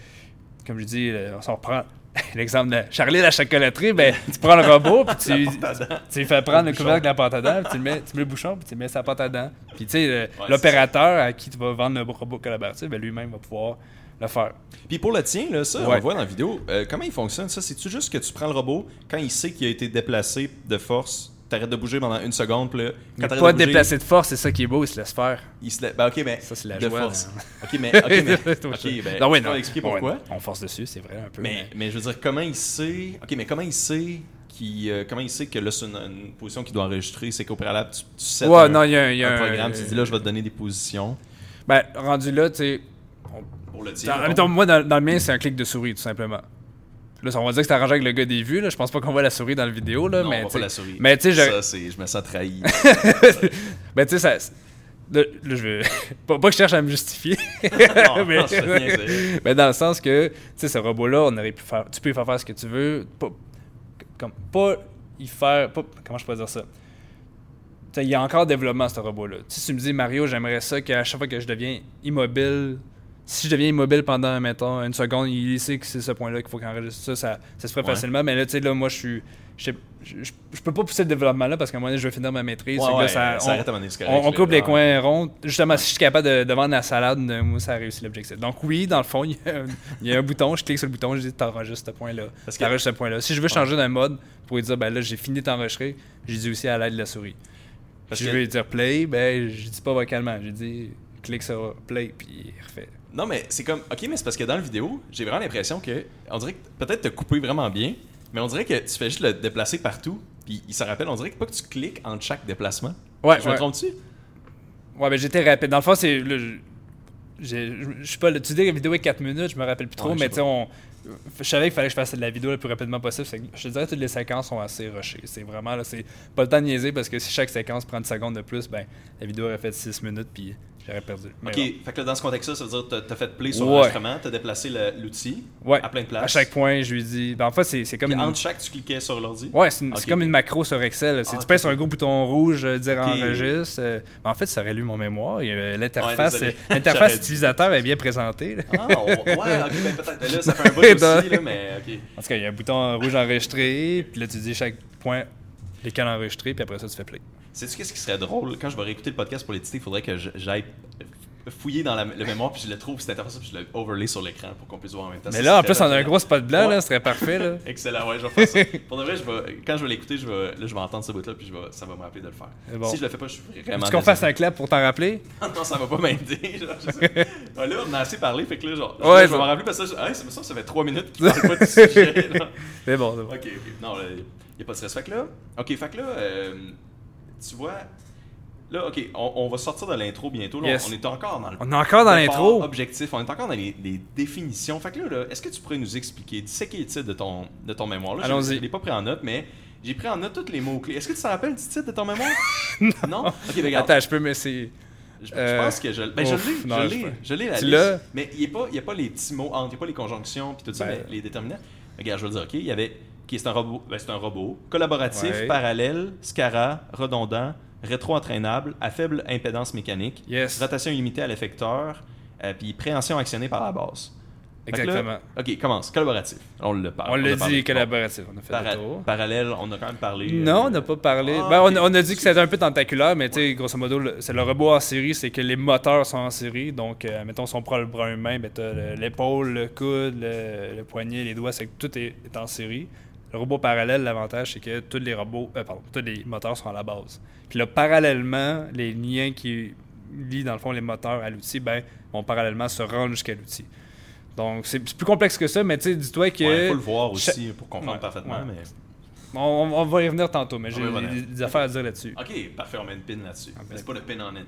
comme je dis, on s'en reprend l'exemple de Charlie la chocolaterie, ben, tu prends le robot, puis tu, tu lui fais prendre le couvercle de la pâte à dents, puis tu, le mets, tu mets le bouchon, puis tu mets sa pâte à dents. Puis tu sais, l'opérateur à qui tu vas vendre le robot collaboratif, ben, lui-même va pouvoir le faire. Puis pour le tien, là, ça, on Ouais. le voit dans la vidéo. euh, comment il fonctionne ça? C'est-tu juste que tu prends le robot quand il sait qu'il a été déplacé de force? T'arrêtes de bouger pendant une seconde, puis là, quand t'arrêtes pas de bouger, déplacer de force, c'est ça qui est beau, il se laisse faire. il se lève. Ben, ok, mais. Ça, c'est la de joie. force. là. Ok, mais. Ok, mais. C'est ok, ça. ben, non, oui, non. expliquer pourquoi? On force dessus, c'est vrai un peu. Mais, mais je veux dire, comment il sait. Ok, mais comment il sait qu'il, euh, comment il sait que là, c'est une, une position qu'il doit enregistrer C'est qu'au préalable, tu, tu sets Ouais, un, non, il y a, y a un un programme, tu dis là, je vais te donner des positions Ben, rendu là, tu sais. pour le dans- mettons. mettons, moi, dans, dans le mien, c'est un clic de souris, tout simplement. Là, on va dire que c'est arrangé avec le gars des vues. Là. Je pense pas qu'on voit la souris dans la vidéo. Là, non, mais on sais- pas la souris. mais je- Ça, c'est. Je me sens trahi. Ben, tu sais, ça. Là, là, je veux. pas, pas que je cherche à me justifier. non, mais, non, c'est- mais dans le sens que, tu sais, ce robot-là, on aurait pu faire. Tu peux y faire faire ce que tu veux. Pas, comme, pas y faire. Pas, comment je peux dire ça? Il y a encore développement, ce robot-là. Sais, tu me dis, Mario, j'aimerais ça qu'à chaque fois que je deviens immobile, si je deviens immobile pendant, mettons, une seconde, il sait que c'est ce point-là qu'il faut qu'il enregistre ça, ça, ça se ferait Ouais. facilement. Mais là, tu sais, là, moi, je suis. Je, je, peux pas pousser le développement là parce qu'à un moment donné, je vais finir ma maîtrise. Ouais, là, ça- ça on- correct, coupe les coins ronds. Justement, si je suis capable de, de vendre la salade, euh, moi, ça a réussi l'objectif. Donc, oui, dans le fond, il y, a un, il y a un bouton, je clique sur le bouton, je dis t'enregistres ce point-là. Parce que- T'enregistres ce point-là. Si je veux changer d'un mode pour lui dire, ben là, j'ai fini d'enregistrer, j'ai dit aussi à l'aide de la souris. Parce si je veux lui dire play, ben, je dis pas vocalement, je dis clique sur play, puis il refait. Non, mais c'est comme. Ok, mais c'est parce que dans la vidéo, j'ai vraiment l'impression que. On dirait que peut-être te couper vraiment bien, mais on dirait que tu fais juste le déplacer partout, puis il se rappelle, on dirait que pas que tu cliques entre chaque déplacement. Ouais, Je me trompe-tu? Ouais, ben j'étais rapide. Dans le fond, c'est. je- sais pas, là, tu dis que la vidéo est 4 minutes, je me rappelle plus trop, Ouais, mais tu sais, on. Je savais qu'il fallait que je fasse de la vidéo le plus rapidement possible. Je te dirais que toutes les séquences sont assez rushées. C'est vraiment, là, c'est pas le temps de niaiser parce que si chaque séquence prend une seconde de plus, ben, la vidéo aurait fait 6 minutes puis j'aurais perdu. Mais Ok, bon. fait que là, dans ce contexte-là, ça veut dire que t'as- t'as fait play sur Ouais. l'enregistrement, t'as déplacé le- l'outil Ouais. à plein de places. À chaque point, je lui dis. Ben, en fait, c'est comme Puis une. entre chaque, tu cliquais sur l'ordi? Ouais, c'est comme une macro sur Excel. Ah, tu ok. pèses sur un gros bouton rouge, euh, dire enregistre. euh, ben, en fait, ça réallume mon mémoire. L'interface euh, l'interface utilisateur est bien présentée. là. Ah, on- ouais, ok, ben peut-être. Là, ça fait un bout aussi, là, mais ok. En tout cas, il y a un bouton rouge enregistré, puis là, tu dis chaque point lesquels enregistrer, puis après ça, tu fais play. Sais-tu qu'est-ce qui serait drôle? Quand je vais réécouter le podcast pour l'éditer, il faudrait que j'aille fouiller dans la, le mémoire, puis je le trouve, c'est intéressant, puis je le overlay sur l'écran pour qu'on puisse voir en même temps. Mais Ça, là, en plus, on a un gros spot blanc, Ouais. là, ce serait parfait. Là. Excellent, ouais, je vais faire ça. Pour de vrai, je vais, quand je vais l'écouter, je vais, là, je vais entendre ce bout-là, puis je vais, ça va me rappeler de le faire. Bon. Si je le fais pas, je suis vraiment. Est-ce qu'on fasse un clap pour t'en rappeler? Non, ça va pas m'aider. je. Ouais, là, on a assez parlé, fait que là, genre, Ouais, je je- vais m'en rappeler parce que ça, hey, ça, ça fait 3 minutes qu'il parle pas du sujet. C'est bon, c'est bon. Ok, ok. Non, il n'y a pas de stress. Fait que là, ok, fait que là, euh, tu vois, là, ok, on, on va sortir de l'intro bientôt. Là, Yes. On est encore dans le. On est encore dans l'intro. Objectif, on est encore dans les, les définitions. Fait que là, là, est-ce que tu pourrais nous expliquer, qui est le titre de ton, de ton mémoire? Là, Allons-y. Je l'ai pas pris en note, mais j'ai pris en note tous les mots-clés. Est-ce que tu te rappelles du titre de ton mémoire? Non? Ok, ben, regarde. Attends, je peux m'essayer. Je, je pense que je, ben, je l'ai, non, je l'ai, je l'ai la liste. Mais il n'y a, pas- y a pas les petits mots entre, il n'y a pas les conjonctions puis tout ça, Ben. mais les déterminants. Regarde, je vais le dire, ok, il y avait, ok, c'est un robot, ben, c'est un robot, collaboratif, Ouais. parallèle, SCARA, redondant, rétro-entraînable, à faible impédance mécanique, Yes. rotation illimitée à l'effecteur, euh, puis préhension actionnée par la base. Là- Exactement. ok, commence, collaboratif. On le parle. On l'a parlé. dit collaboratif. On a fait Para- le tour. parallèle, on a quand même parlé. Non, euh, on n'a pas parlé. Ah, Ben, on, on a dit que c'était un peu tentaculaire, mais tu sais, grosso modo, c'est le robot en série, c'est que les moteurs sont en série. Donc, euh, mettons, si on prend le bras humain, ben, l'épaule, le coude, le, le poignet, les doigts, c'est que tout est, est en série. Le robot parallèle, l'avantage, c'est que tous les robots, euh, pardon, tous les moteurs sont à la base. Puis là, parallèlement, les liens qui lient, dans le fond, les moteurs à l'outil, ben, vont parallèlement se rendre jusqu'à l'outil. Donc, c'est plus complexe que ça, mais tu sais, dis-toi que. Il faut le voir aussi pour comprendre Ouais, parfaitement. ouais. Mais... On, on va y revenir tantôt, mais j'ai des, des affaires à dire là-dessus. Ok, parfait, on met une pin là-dessus. Ah, ben. C'est pas le pin en it.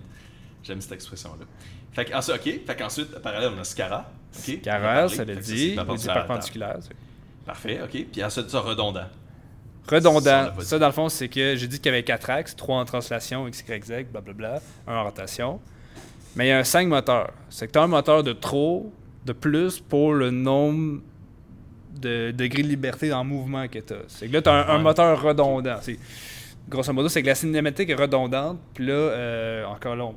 J'aime cette expression-là. Fait que, ensuite, ok, fait qu'ensuite, parallèle, on a Scara. Ok, Carrel, On a ça le dit. perpendiculaire outil Parfait, ok. Puis ensuite, ça, redondant. Redondant. Ça, dans le fond, c'est que j'ai dit qu'il y avait 4 axes 3 en translation, X, Y, Z, blablabla, 1 en rotation. Mais il y a un 5 moteurs. C'est que tu as un moteur de trop, de plus pour le nombre de degrés de liberté en mouvement que tu as. C'est que là, tu as un, un moteur redondant. C'est- Grosso modo, c'est que la cinématique est redondante. Puis là, euh, encore là, on,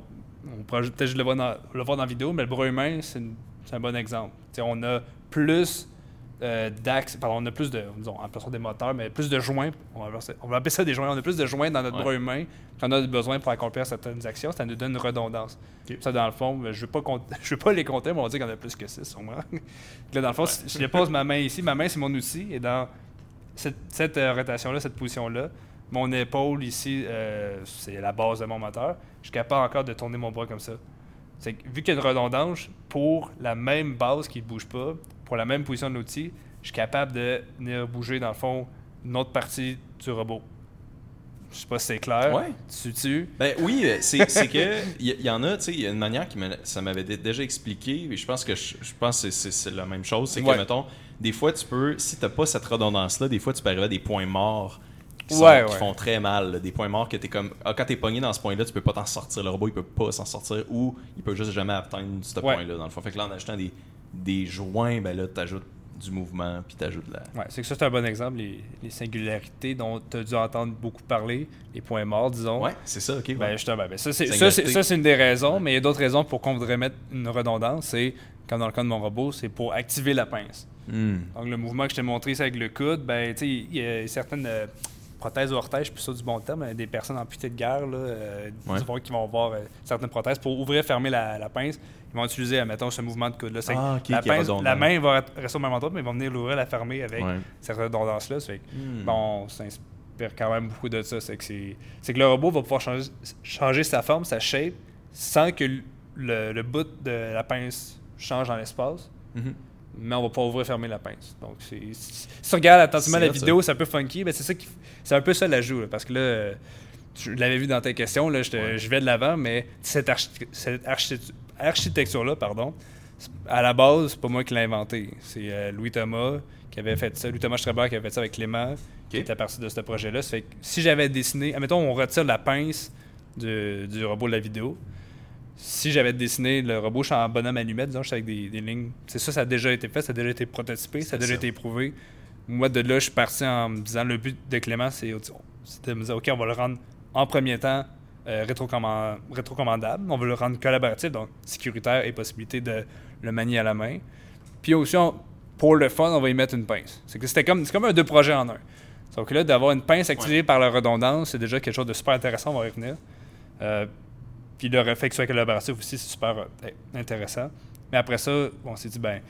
on pourra peut-être juste le voir, dans, le voir dans la vidéo, mais le bras humain, c'est une- c'est un bon exemple. Tu sais, on a plus euh, d'axes, pardon, on a plus de, disons, en person des moteurs, mais plus de joints, on va, appeler ça- on va appeler ça des joints, on a plus de joints dans notre Ouais. bras humain qu'on a besoin pour accomplir certaines actions, ça nous donne une redondance. Ça, dans le fond, je ne veux, pas compter- je veux pas les compter, mais on va dire en a plus que 6 sûrement. là, dans le fond, si je dépose ma main ici, ma main c'est mon outil, et dans cette, cette, euh, rotation-là, cette position-là, mon épaule ici, euh, c'est la base de mon moteur. Je suis capable encore de tourner mon bras comme ça. C'est que, vu qu'il y a une redondance, pour la même base qui ne bouge pas, pour la même position de l'outil, je suis capable de venir bouger, dans le fond, une autre partie du robot. Je sais pas si c'est clair. Ouais. Tu tu Ben oui, euh, c'est que il y, y en a, tu sais, il y a une manière qui me, ça m'avait dé- déjà expliqué, et je pense que je, je pense que c'est- la même chose, c'est que Ouais. mettons, des fois tu peux, si t'as pas cette redondance là, des fois tu peux arriver à des points morts qui, sont- Ouais, qui ouais. font très mal, là. des points morts que t'es comme, ah, quand t'es pogné dans ce point là, tu peux pas t'en sortir, le robot il peut pas s'en sortir ou il peut juste jamais atteindre ce Ouais. point là dans le fond. Fait que là en ajoutant des, des joints, ben là t'ajoutes du mouvement puis t'ajoutes de la. Ouais, c'est que ça, c'est un bon exemple, les, les singularités dont tu as dû entendre beaucoup parler, les points morts, disons. Ouais, c'est ça, ok. ouais. Ben justement, ben ça, c'est, ça, Singularité. c'est, ça, c'est une des raisons, mais il y a d'autres raisons pour qu'on voudrait mettre une redondance. C'est, comme dans le cas de mon robot, c'est pour activer la pince. Hmm. Donc, le mouvement que je t'ai montré, c'est avec le coude. Ben, tu sais, il y a certaines euh, prothèses ou suis plus sûr du bon terme, des personnes amputées de guerre, là, euh, Ouais. qui vont avoir euh, certaines prothèses pour ouvrir et fermer la, la pince. Ils vont utiliser, admettons, ce mouvement de coude-là. Ah, la, pince, main va rester au même endroit, mais ils vont venir l'ouvrir la fermer avec Ouais. cette redondance-là. Ça Hmm. bon, on s'inspire quand même beaucoup de ça. C'est que, c'est, c'est que le robot va pouvoir changer, changer sa forme, sa shape, sans que le, le bout de la pince change dans l'espace Mhm. Mais on va pas ouvrir fermer la pince. Donc, si tu regardes attentivement la vidéo, c'est un peu funky, mais c'est ça qui, c'est un peu ça l'ajout, là, parce que là, je l'avais vu dans tes questions, là, je, te- Ouais. je vais de l'avant, mais cette, archi- cette archi- architecture-là, pardon, à la base, c'est pas moi qui l'ai inventé. C'est euh, Louis Thomas qui avait fait ça, Louis Thomas Schreiber qui avait fait ça avec Clément, qui était à partir de ce projet-là. Ça fait que si j'avais dessiné, admettons, on retire la pince du, du robot de la vidéo, si j'avais dessiné le robot je suis en bonhomme allumette, disons, je suis avec des, des lignes. C'est ça, ça a déjà été fait, ça a déjà été prototypé, ça a déjà ça. été éprouvé. Moi, de là, je suis parti en me disant le but de Clément, c'est de me dire, OK, on va le rendre en premier temps euh, rétrocomman- rétrocommandable, on veut le rendre collaboratif, donc sécuritaire et possibilité de le manier à la main. Puis aussi, on- pour le fun, on va y mettre une pince. C'est c'était comme, comme un deux projets en un. Donc là, d'avoir une pince activée par la redondance, c'est déjà quelque chose de super intéressant, on va y revenir. Euh, puis le fait que ce soit collaboratif aussi, c'est super euh, intéressant. Mais après ça, on s'est dit, ben,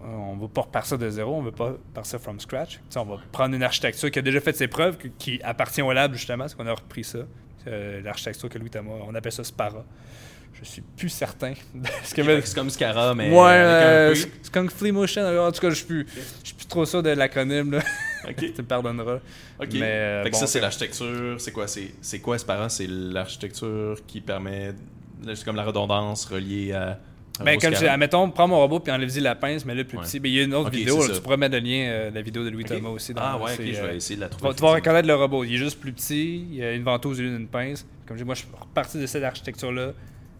on ne va pas repartir de zéro, on ne veut pas partir from scratch. On va prendre une architecture qui a déjà fait ses preuves, qui appartient au lab, justement, parce qu'on a repris ça. Euh, L'architecture que Louis Thomas, on appelle ça Spara. Je suis plus certain C'est comme Scara, mais. Ouais, euh, comme Flea Motion. En tout cas, je suis plus, je suis plus trop sûr de l'acronyme. Là. Ok. tu me pardonneras. Ok. Mais, euh, fait que bon, ça, c'est l'architecture. C'est quoi? C'est c'est quoi, Sparran C'est l'architecture qui permet. C'est comme la redondance reliée à. Ben, comme je dis, admettons, prends mon robot puis enlève-y la pince, mais là, plus Ouais. petit. Ben, il y a une autre vidéo, là, tu pourrais mettre le lien, euh, la vidéo de Louis Ok. Thomas aussi. Dans, Ah ouais, ok, je euh, vais essayer de la trouver. tu vas reconnaître le robot. Il est juste plus petit, il y a une ventouse au lieu d'une pince. Comme je dis, moi, je suis reparti de cette architecture-là.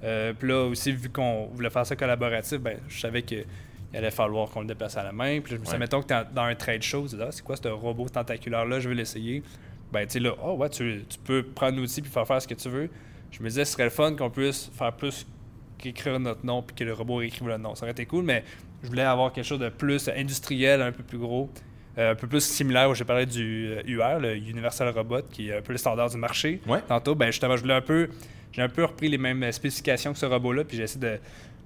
Euh, puis là aussi, vu qu'on voulait faire ça collaboratif, ben, je savais qu'il allait falloir qu'on le déplace à la main. Puis je me suis dit, Ouais. mettons que tu dans un trade show, ah, c'est quoi ce robot tentaculaire-là, je veux l'essayer. Ben, tu sais, là, oh, ouais, tu, tu peux prendre l'outil puis faire faire ce que tu veux. Je me disais, ce serait le fun qu'on puisse faire plus qu'écrire notre nom puis que le robot écrive le nom. Ça aurait été cool, mais je voulais avoir quelque chose de plus industriel, un peu plus gros, euh, un peu plus similaire. J'ai parlé du euh, UR, le Universal Robot, qui est un peu le standard du marché. Ouais. Tantôt, ben justement, je voulais un peu, j'ai un peu repris les mêmes spécifications que ce robot-là, puis j'ai essayé de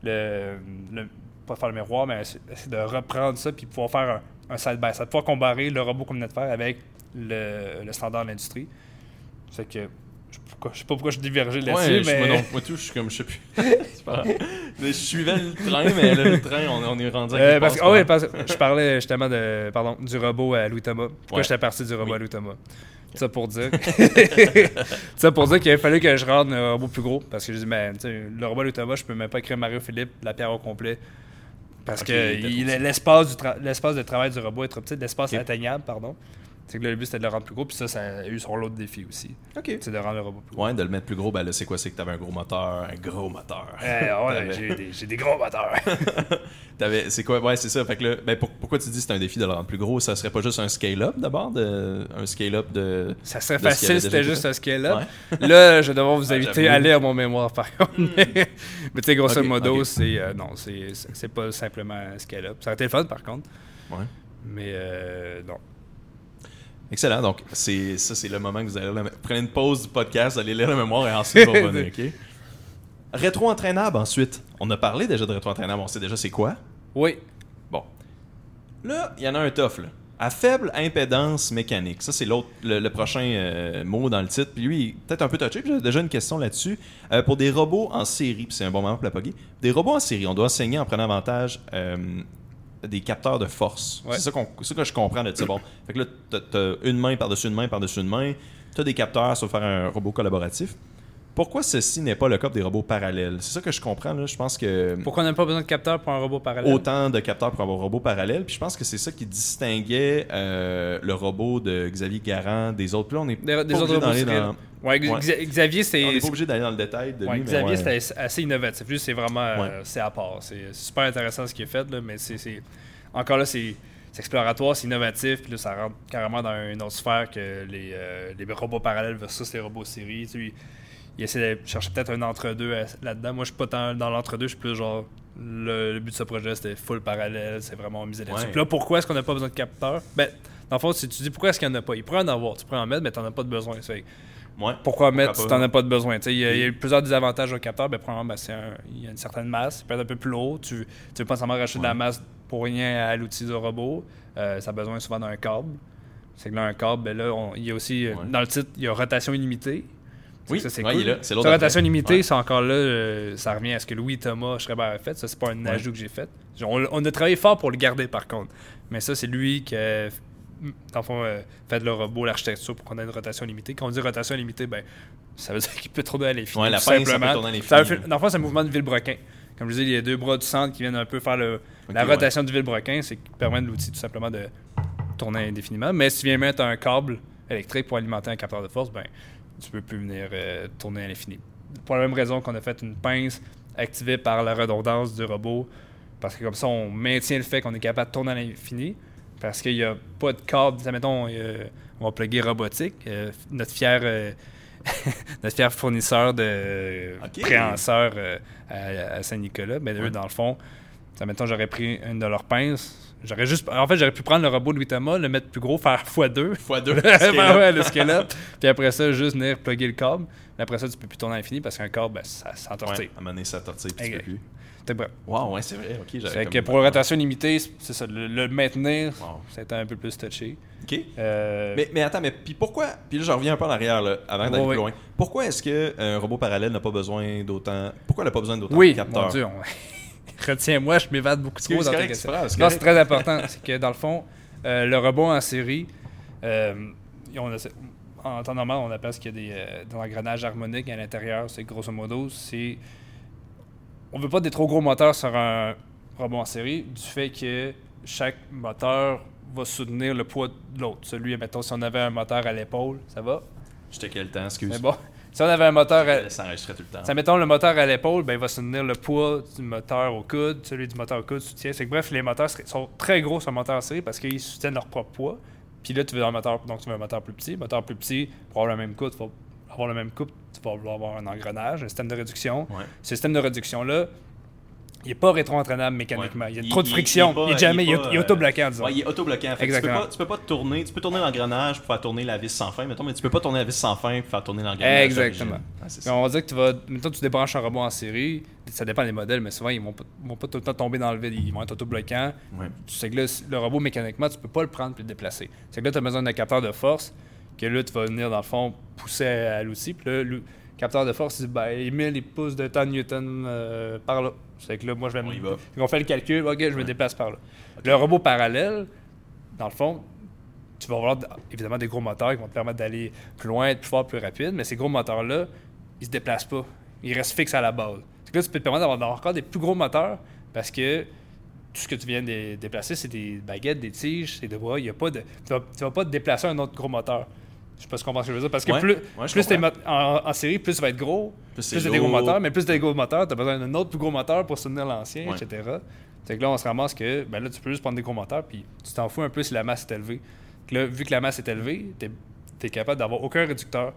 le, le- pas faire le miroir, mais essayer de reprendre ça puis pouvoir faire un, un side by side, pouvoir comparer le robot qu'on venait de faire avec le, le standard de l'industrie. C'est que je sais pas pourquoi- je sais pas pourquoi je divergeais là-dessus, Ouais, mais moi, non, moi tout, je suis comme, je sais plus. C'est je suivais le train, mais là, le train, on, on est rendu à Euh, parce, que, c'est pas parce que je parlais justement de, pardon, du robot à Louis Thomas. Pourquoi Ouais. j'étais parti du robot Oui. à Louis Thomas? Ça pour dire. ça pour dire qu'il a fallu que je rende un robot plus gros. Parce que je dis, mais sais, le robot à Louis Thomas, je peux même pas écrire Mario Philippe, la pierre au complet. Parce que l'espace tra- de travail du robot est trop petit, l'espace Ok. atteignable, pardon. C'est que là, le but c'était de le rendre plus gros, puis ça, ça a eu son lot de défis aussi. Ok. C'est de rendre le robot plus gros. Ouais, de le mettre plus gros, ben là, c'est quoi? C'est que t'avais un gros moteur, un gros moteur. Eh, ouais, j'ai des, j'ai des gros moteurs. T'avais- c'est quoi? Ouais, c'est ça. Fait que là, ben, pour- pourquoi tu dis que c'est un défi de le rendre plus gros? Ça serait pas juste un scale-up d'abord de, Un scale-up de. Ça serait De facile si c'était juste un scale-up. Ouais. Là, je vais devoir vous Ah, inviter j'avoue. à lire mon mémoire par contre. mais mais tu sais, grosso modo, c'est. euh, non, c'est c'est- c'est pas simplement un scale-up. Ça aurait été le fun par contre. Ouais. Mais euh, non. Excellent. Donc, c'est ça, c'est le moment que vous allez. Prenez une pause du podcast, allez lire la mémoire et ensuite vous revenez, OK? Rétro-entraînable ensuite. On a parlé déjà de rétro-entraînable, on sait déjà c'est quoi. Oui. Bon. Là, il y en a un tough, là. À faible impédance mécanique. Ça, c'est l'autre, le, le prochain euh, mot dans le titre. Puis lui, peut-être un peu touché. J'ai déjà une question là-dessus. Euh, pour des robots en série, puis c'est un bon moment pour la pogger. Des robots en série, on doit enseigner en prenant avantage euh, des capteurs de force. Ouais. C'est ça, ça que je comprends de ça. Bon, fait que là, t'as, une main par-dessus une main par-dessus une main. T'as des capteurs sur faire un robot collaboratif. Pourquoi ceci n'est pas le cas des robots parallèles? C'est ça que je comprends. Là. Je pense que Pourquoi on n'a pas besoin de capteur pour un robot parallèle? Autant de capteurs pour avoir un robot parallèle. Puis je pense que c'est ça qui distinguait euh, le robot de Xavier Garand des autres. Puis là, on est Des, pas des autres robots dans- Ouais, Xavier, c'est. on n'est pas obligé d'aller dans le détail de Ouais, lui. Xavier, ouais. c'était assez innovatif. Lui, c'est vraiment. euh, c'est à part. C'est c'est super intéressant ce qu'il a fait, là, mais c'est. c'est- Encore là, c'est. C'est exploratoire, c'est innovatif, puis là, ça rentre carrément dans une autre sphère que les, euh, les robots parallèles versus les robots séries. Tu sais, il essaie de chercher peut-être un entre-deux là-dedans. Moi, je suis pas tant dans l'entre-deux, je suis plus genre. Le, le but de ce projet, c'était full parallèle, c'est vraiment misé là-dessus. Puis là, pourquoi est-ce qu'on n'a pas besoin de capteur Ben, dans le fond, si tu dis pourquoi est-ce qu'il n'y en a pas, il pourrait en avoir, tu pourrais en mettre, mais tu n'en as pas de besoin. C'est- Ouais. pourquoi mettre si tu n'en as pas de besoin? Il y, a- il y a eu plusieurs désavantages au capteur. Ben, premièrement, ben, un- il y a une certaine masse. Il peut être un peu plus lourd. Tu ne veux pas seulement rajouter de la masse pour rien à l'outil du robot. Euh, ça a besoin souvent d'un câble. C'est que là, un câble, ben là, on- il y a aussi, euh, Ouais. dans le titre, il y a rotation illimitée. Oui, ça, c'est cool. il est là. C'est l'autre. rotation après. limitée, Ouais. c'est encore là, euh, ça revient à ce que Louis Thomas Schreiber a fait. Ça, c'est pas un ajout que j'ai fait. On, on a travaillé fort pour le garder, par contre. Mais ça, c'est lui qui a, dans le fond, euh, fait le robot, l'architecture pour qu'on ait une rotation limitée. Quand on dit rotation limitée, ben, ça veut dire qu'il peut tourner à l'infini. Ouais, la pince, ça peut simplement. tourner à l'infini, Ça veut- là. Dans le fond, c'est un mouvement de Villebrequin. Comme je disais, il y a deux bras du centre qui viennent un peu faire le, la rotation du Villebrequin. C'est qui permet de l'outil tout simplement de tourner indéfiniment. Mais si tu viens mettre un câble électrique pour alimenter un capteur de force, ben, tu peux plus venir euh, tourner à l'infini. Pour la même raison qu'on a fait une pince activée par la redondance du robot, parce que comme ça, on maintient le fait qu'on est capable de tourner à l'infini, parce qu'il n'y a pas de mettons, euh, on va plugger robotique. euh, notre fier... euh, notre fier fournisseur de Ok. préhenseurs à, à Saint-Nicolas, ben, eux, Ouais. dans le fond, ça, mettons, j'aurais pris une de leurs pinces. J'aurais juste. En fait, j'aurais pu prendre le robot de Louis Thomas, le mettre plus gros, faire x2. Fois deux. ouais, ouais, le squelette. Puis après ça, juste venir plugger le câble. Mais après ça, tu peux plus tourner à l'infini parce qu'un câble, ben, ça s'entortille. Ouais, à un moment donné, ça tortille, puis tu Exact. peux plus. C'est bref. Wow, ouais, c'est vrai. Ok, j'avais Fait comme- que pour la rotation limitée, c'est ça. Le, le maintenir, Wow. c'était un peu plus touché. Ok. Euh, Mais, mais attends, mais puis pourquoi Puis là, je reviens un peu en arrière là, avant d'aller plus loin. Pourquoi est-ce que un robot parallèle n'a pas besoin d'autant Pourquoi il n'a pas besoin d'autant oui, de capteurs? mon Dieu. on- Retiens-moi, je m'évade beaucoup trop dans ta correct, question. c'est pas grave, c'est Non, c'est très important. c'est que dans le fond, euh, le robot en série, euh, on a- en temps normal, on appelle ce qu'il y a des, euh, des engrenages harmoniques à l'intérieur. C'est grosso modo, c'est. On veut pas des trop gros moteurs sur un robot en série, du fait que chaque moteur va soutenir le poids de l'autre. Celui, mettons, si on avait un moteur à l'épaule, ça va? J'étais quel temps, excuse? Mais bon, si on avait un moteur à, Ça enregistrait tout le temps. ça, mettons le moteur à l'épaule, ben, il va soutenir le poids du moteur au coude, celui du moteur au coude soutient. C'est que bref, les moteurs sont très gros sur un moteur en série parce qu'ils soutiennent leur propre poids. Puis là, tu veux un moteur, donc tu veux un moteur plus petit. Moteur plus petit, pour avoir le même coude, tu vas avoir le même couple, tu vas vouloir avoir un engrenage, un système de réduction. Ouais. Ce système de réduction-là, il n'est pas rétro-entraînable mécaniquement. Ouais. Il y a Il- trop de friction. il est pas- Il est jamais, il est pas, il est auto-bloquant, disons. Ouais, il est auto-bloquant. Que Tu peux, Exactement. pas, tu peux pas tourner, tu peux tourner l'engrenage pour faire tourner la vis sans fin, mettons, mais tu peux pas tourner la vis sans fin pour faire tourner l'engrenage. Exactement. Ah, on va dire que tu vas. Mettons, tu débranches un robot en série, ça dépend des modèles, mais souvent, ils vont pas, vont pas tout le temps tomber dans le vide, ils vont être auto-bloquants. Ouais. Tu sais que là, le robot, mécaniquement, tu peux pas le prendre puis le déplacer. C'est que là, tu as besoin d'un capteur de force, que là, tu vas venir, dans le fond, pousser à, à l'outil. Puis là, le capteur de force, il dit, ben, il met les pouces de temps Newton euh, par là. C'est que là, moi, je vais On y me. va. Fait qu'on fait le calcul, ok, je me déplace par là. Le robot parallèle, dans le fond, tu vas avoir évidemment des gros moteurs qui vont te permettre d'aller plus loin, être plus fort, plus rapide, mais ces gros moteurs-là, ils se déplacent pas. Ils restent fixes à la base. Là, tu peux te permettre d'avoir encore des plus gros moteurs parce que tout ce que tu viens de déplacer, c'est des baguettes, des tiges, c'est des bras. Il y a pas de, tu, vas, tu vas pas te déplacer un autre gros moteur. Je sais pas si tu comprends ce que je veux dire. Parce que Ouais, plus, ouais, plus t'es en, en série, plus ça va être gros, Plus plus t'as des gros moteurs, mais plus t'as des gros moteurs, t'as besoin d'un autre plus gros moteur pour soutenir l'ancien, Ouais. etc. C'est que là, on se ramasse que ben là, tu peux juste prendre des gros moteurs, puis tu t'en fous un peu si la masse est élevée. Que là, vu que la masse est élevée, t'es es capable d'avoir aucun réducteur.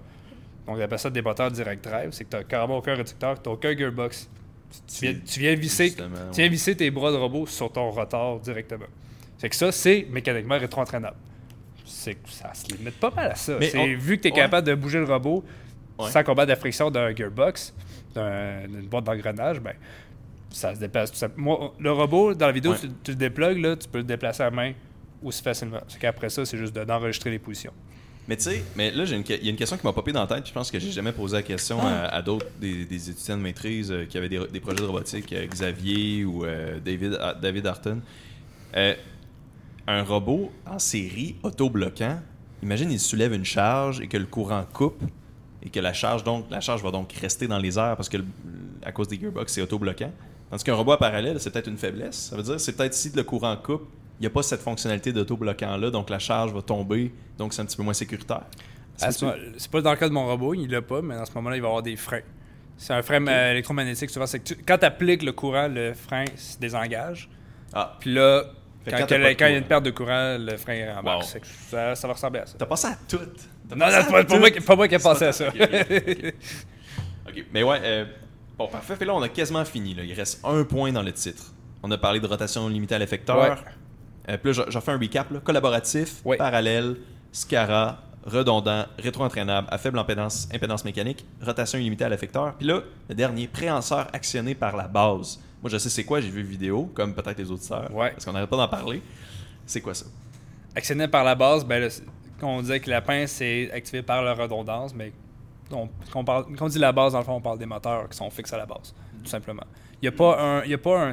Donc, on appelle ça des moteurs direct drive. C'est que t'as carrément aucun réducteur, t'as aucun gearbox. Tu, tu viens, tu viens visser, tu viens visser tes bras de robot sur ton rotor directement. C'est que ça, c'est mécaniquement rétro-entraînable. C'est que ça se limite pas mal à ça. Mais on- vu que tu es ouais. capable de bouger le robot Ouais. sans combattre la friction d'un gearbox, d'un- d'une boîte d'engrenage, ben ça se déplace tout simplement. Moi, le robot, dans la vidéo, Ouais. tu, tu le déplugues, là, tu peux le déplacer à main aussi facilement. C'est qu'après ça, c'est juste de- d'enregistrer les positions. Mais tu sais, mais là, j'ai une que- il y a une question qui m'a popé dans la tête. puis Je pense que j'ai jamais posé la question à, à d'autres des, des étudiants de maîtrise euh, qui avaient des, des projets de robotique, euh, Xavier ou euh, David, David Arton. Un robot en série autobloquant, imagine il soulève une charge et que le courant coupe et que la charge donc la charge va donc rester dans les airs parce que le- à cause des gearbox c'est autobloquant. Tandis qu'un robot à parallèle, c'est peut-être une faiblesse. Ça veut dire c'est peut-être si le courant coupe, il n'y a pas cette fonctionnalité d'autobloquant là, donc la charge va tomber, donc c'est un petit peu moins sécuritaire. C'est ce pas dans le cas de mon robot, il l'a pas, mais dans ce moment-là, il va avoir des freins. C'est un frein euh, électromagnétique, souvent. C'est que tu- quand tu appliques le courant, le frein se désengage. Ah, Puis là, quand, il y a une perte de courant, le frein rembarque. Wow. C'est que Ça, ça va ressembler à ça. t'as pensé à tout. Non, non, c'est pas, moi, qui- pas moi qui ai pensé à ça. Ok, ok, ok. Ok, mais ouais, euh, bon, parfait. Fait là, on a quasiment fini. Là. Il reste un point dans le titre. On a parlé de rotation limitée à l'effecteur. Ouais. Euh, puis là, j'en- j'en fais un recap. Là. Collaboratif, Ouais. parallèle, SCARA, redondant, rétro-entraînable, à faible impédance, impédance mécanique, rotation illimitée à l'effecteur. Puis là, le dernier, préhenseur actionné par la base. Moi, je sais c'est quoi, j'ai vu vidéo, comme peut-être les auditeurs, Ouais. parce qu'on n'arrête pas d'en parler. C'est quoi ça? Actionné par la base, ben quand on disait que la pince est activée par la redondance, mais on, quand, on parle, quand on dit la base, dans le fond, on parle des moteurs qui sont fixes à la base, tout simplement. Il n'y a pas un, y a pas un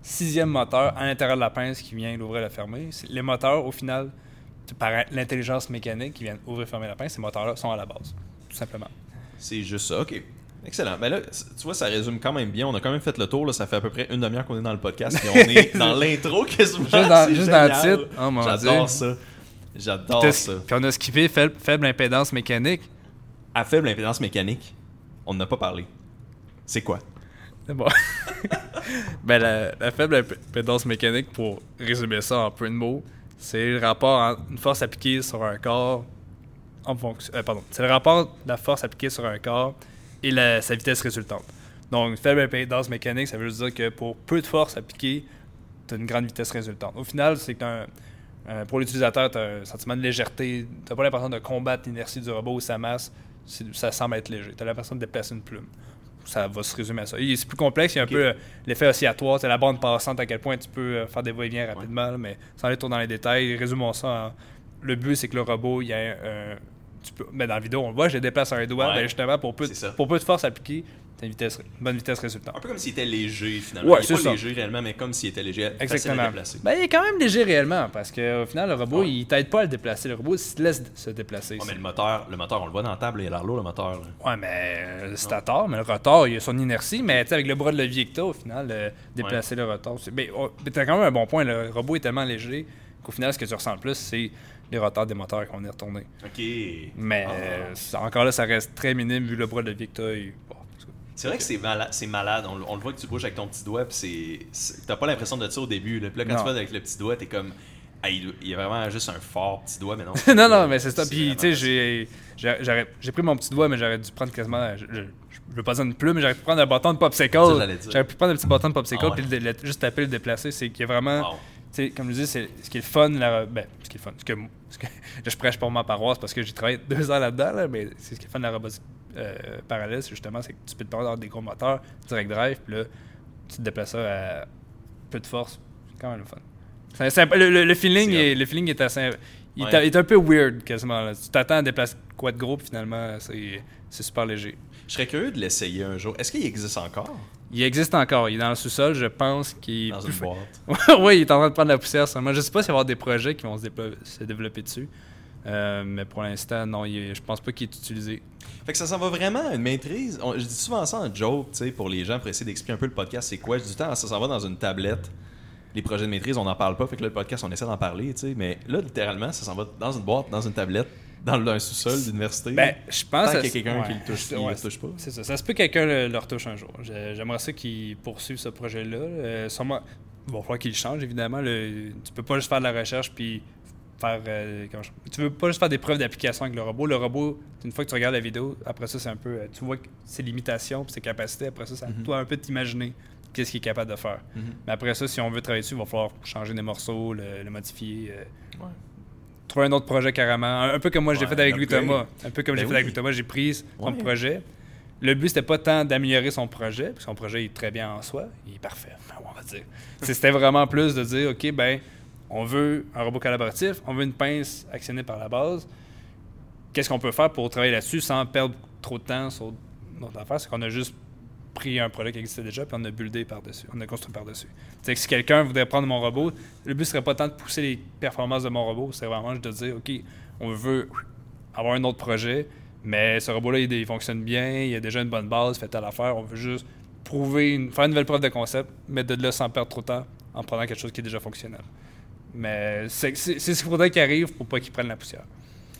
sixième moteur à l'intérieur de la pince qui vient l'ouvrir et la fermer. Les moteurs, au final, par l'intelligence mécanique qui vient ouvrir et fermer la pince, ces moteurs-là sont à la base, tout simplement. C'est juste ça, ok. Excellent. Ben là, tu vois, ça résume quand même bien. On a quand même fait le tour. Là. Ça fait à peu près une demi-heure qu'on est dans le podcast. Et on est dans l'intro quasiment. Juste dans- juste dans le titre. Oh, J'adore ça. J'adore ça. puis on a skippé faible, faible impédance mécanique. À faible impédance mécanique, on n'a pas parlé. C'est quoi? C'est bon. ben, la, la faible impédance mécanique, pour résumer ça en peu de mots, c'est le rapport entre une force appliquée sur un corps en fonction. euh, pardon. C'est le rapport de la force appliquée sur un corps et la- sa vitesse résultante. Donc, faible impédance mécanique, ça veut juste dire que pour peu de force appliquée, tu as une grande vitesse résultante. Au final, c'est que un- un- pour l'utilisateur, tu as un sentiment de légèreté. Tu pas l'impression de combattre l'inertie du robot ou sa masse. Ça semble être léger. Tu as l'impression de déplacer une plume. Ça va se résumer à ça. C'est plus complexe. Il y a un peu euh, l'effet oscillatoire. C'est la bande passante, à quel point tu peux euh, faire des va-et-vient rapidement. mais sans aller trop dans les détails, résumons ça. en- le but, c'est que le robot, il y a un. Tu peux, mais dans la vidéo, on le voit, je le déplace un doigt. Ouais. ben, justement, pour peu, C'est pour peu de force appliquée, tu as une, vitesse, bonne vitesse résultante. Un peu comme s'il était léger, finalement. Ouais, il est c'est pas ça. léger réellement, mais comme s'il était léger. Facile à Exactement. déplacer. Ben, il est quand même léger réellement, parce qu'au final, le robot, Ouais. il t'aide pas à le déplacer. Le robot, il se laisse se déplacer. Mais le moteur, le moteur, on le voit dans la table, il a l'air lourd, le moteur. là. Ouais, mais euh, le stator, mais le rotor, il a son inertie, mais avec le bras de levier que t'as, au final, euh, déplacer le rotor. c'est- Mais, oh, mais t'as quand même un bon point, le robot est tellement léger qu'au final, ce que tu ressens le plus, c'est les rotors des moteurs qu'on est retourné. Ok. Mais Ah. euh, encore là, ça reste très minime vu le bras de que bon, cas. C'est vrai que c'est malade, c'est malade. On, le- on le voit que tu bouges avec ton petit doigt, puis c'est, t'as pas l'impression de ça au début. Là. Puis là, quand Non. tu vas avec le petit doigt, t'es comme, ah, il, il y a vraiment juste un fort petit doigt, mais non. non, non, mais c'est ça. Puis, tu sais, j'ai, j'ai, j'aurais- j'ai pris mon petit doigt, mais j'aurais dû prendre quasiment. Je, je, je veux pas dire une plume, mais j'aurais pu prendre un bâton de popsicle. J'aurais pu prendre un petit bâton de popsicle, ouais. puis le- le- juste taper, le déplacer. C'est qu'il y a vraiment. Wow. Tu sais, comme je dis, c'est ce qui est le fun, la, ben, ce qui est le fun, ce que, ce que- je prêche pour ma paroisse parce que j'ai travaillé deux ans là-dedans, là, mais c'est ce qui fun de la robotique euh, parallèle, c'est justement c'est que tu peux te d'avoir des gros moteurs, direct drive, puis là, tu te déplaces ça à peu de force, c'est quand même le fun. Le, le- le feeling est, le feeling est assez, il, Ouais. est, un peu weird quasiment. là. Tu t'attends à déplacer quoi de gros, puis finalement, c'est super léger. Je serais curieux de l'essayer un jour. Est-ce qu'il existe encore? Il existe encore, il est dans le sous-sol, je pense qu'il dans une boîte oui, il est en train de prendre la poussière seulement. Je sais pas s'il va y avoir des projets qui vont se, développer dessus. Euh, mais pour l'instant, non, il je pense pas qu'il est utilisé. Fait que ça s'en va vraiment à une maîtrise. On- je dis souvent ça en joke, tu sais, pour les gens, pour essayer d'expliquer un peu le podcast, c'est quoi? Je dis du temps, ça s'en va dans une tablette. Les projets de maîtrise, on n'en parle pas. Fait que là, le podcast, on essaie d'en parler, tu sais. Mais là, littéralement, ça s'en va dans une boîte, dans une tablette, dans le- un sous-sol d'université. Ben, je pense Tant qu'il y a quelqu'un ouais, qui le touche, qui ouais, le touche pas. C'est ça. Ça se peut que quelqu'un le, le retouche un jour. J'ai- J'aimerais ça qu'il poursuive ce projet-là. Euh, sûrement, il va falloir qu'il le change, évidemment. Le, tu peux pas juste faire de la recherche puis faire. euh, je- tu veux pas juste faire des preuves d'application avec le robot. Le robot, une fois que tu regardes la vidéo, après ça, c'est un peu. euh, Tu vois ses limitations puis ses capacités. Après ça, c'est à Mhm. toi un peu de t'imaginer qu'est-ce qu'il est capable de faire. Mhm. Mais après ça, si on veut travailler dessus, il va falloir changer des morceaux, le, le modifier. euh, Ouais. Trouver un autre projet carrément. Un, peu comme moi, j'ai Ouais, fait avec upgrade. Thomas. Un peu comme Ben j'ai fait oui. avec lui Thomas, j'ai pris son Ouais. projet. Le but, c'était pas tant d'améliorer son projet, parce que son projet est très bien en soi, il est parfait, on va dire. C'était vraiment plus de dire, OK, ben, on veut un robot collaboratif, on veut une pince actionnée par la base. Qu'est-ce qu'on peut faire pour travailler là-dessus sans perdre trop de temps sur notre affaire? C'est qu'on a juste pris un produit qui existait déjà puis on a buildé par-dessus, on a construit par-dessus. C'est que si quelqu'un voudrait prendre mon robot, le but serait pas tant de pousser les performances de mon robot, c'est vraiment de dire, OK, on veut avoir un autre projet, mais ce robot-là, il, fonctionne bien, il a déjà une bonne base, fait telle affaire, on veut juste prouver, faire une nouvelle preuve de concept, mais de là sans perdre trop de temps en prenant quelque chose qui est déjà fonctionnel. Mais c'est ce qu'il faudrait qu'il arrive pour pas qu'il prenne la poussière.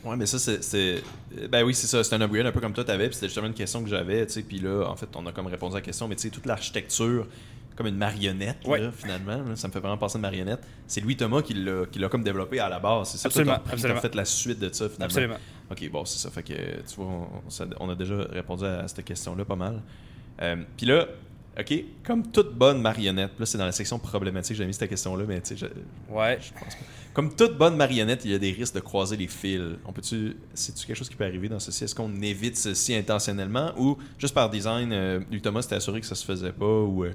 Ouais, mais ça, c'est. c'est- Ben oui, c'est ça. C'est un upgrade un peu comme toi, t'avais. Puis c'était justement une question que j'avais, tu sais. Puis là, en fait, on a comme répondu à la question. Mais tu sais, toute l'architecture, comme une marionnette, Ouais. là, finalement. là, ça me fait vraiment penser à une marionnette. C'est Louis Thomas qui l'a comme développé à la base. C'est ça. Toi, Absolument, repris- absolument. fait la suite de ça, finalement. Absolument. Ok, bon, c'est ça. Fait que, tu vois, on a déjà répondu à cette question-là pas mal. Euh, Puis là, ok, comme toute bonne marionnette, là, c'est dans la section problématique, j'ai mis cette question-là, mais tu sais, je- Ouais. je pense pas. Comme toute bonne marionnette, il y a des risques de croiser les fils. On peut-tu, c'est-tu quelque chose qui peut arriver dans ceci? Est-ce qu'on évite ceci intentionnellement ou juste par design, euh, Thomas s'était assuré que ça se faisait pas ou euh,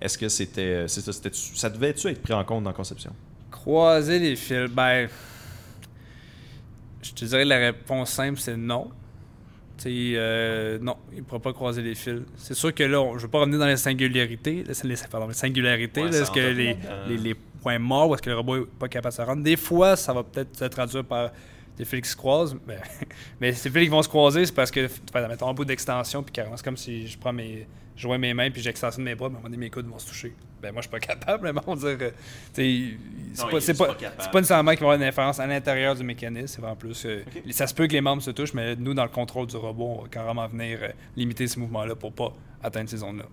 est-ce que c'était, c'est ça, c'était- ça devait-tu être pris en compte dans la conception? Croiser les fils, ben. Je te dirais la réponse simple, c'est non. Euh, non, il ne pourra pas croiser les fils. C'est sûr que là, on- je ne veux pas revenir dans les singularités. là, c'est les, pardon, les singularités, Ouais, là, ça est-ce que les, les, les points morts, ou est-ce que le robot n'est pas capable de se rendre? Des fois, ça va peut-être se traduire par des fils qui se croisent. Mais, mais ces fils qui vont se croiser, c'est parce que, mettons un bout d'extension, puis carrément, c'est comme si je prends mes. Je joins mes mains puis j'extensionne mes bras, mais à un moment donné, mes coudes vont se toucher. Ben moi, je suis pas capable, mais on va dire. tu sais, c'est pas, c'est pas, pas pas nécessairement qu'il va y avoir une inférence à l'intérieur du mécanisme, c'est vraiment plus. euh. Ça se peut que les membres se touchent, mais nous, dans le contrôle du robot, on va carrément venir euh, limiter ces mouvements-là pour pas atteindre ces zones-là.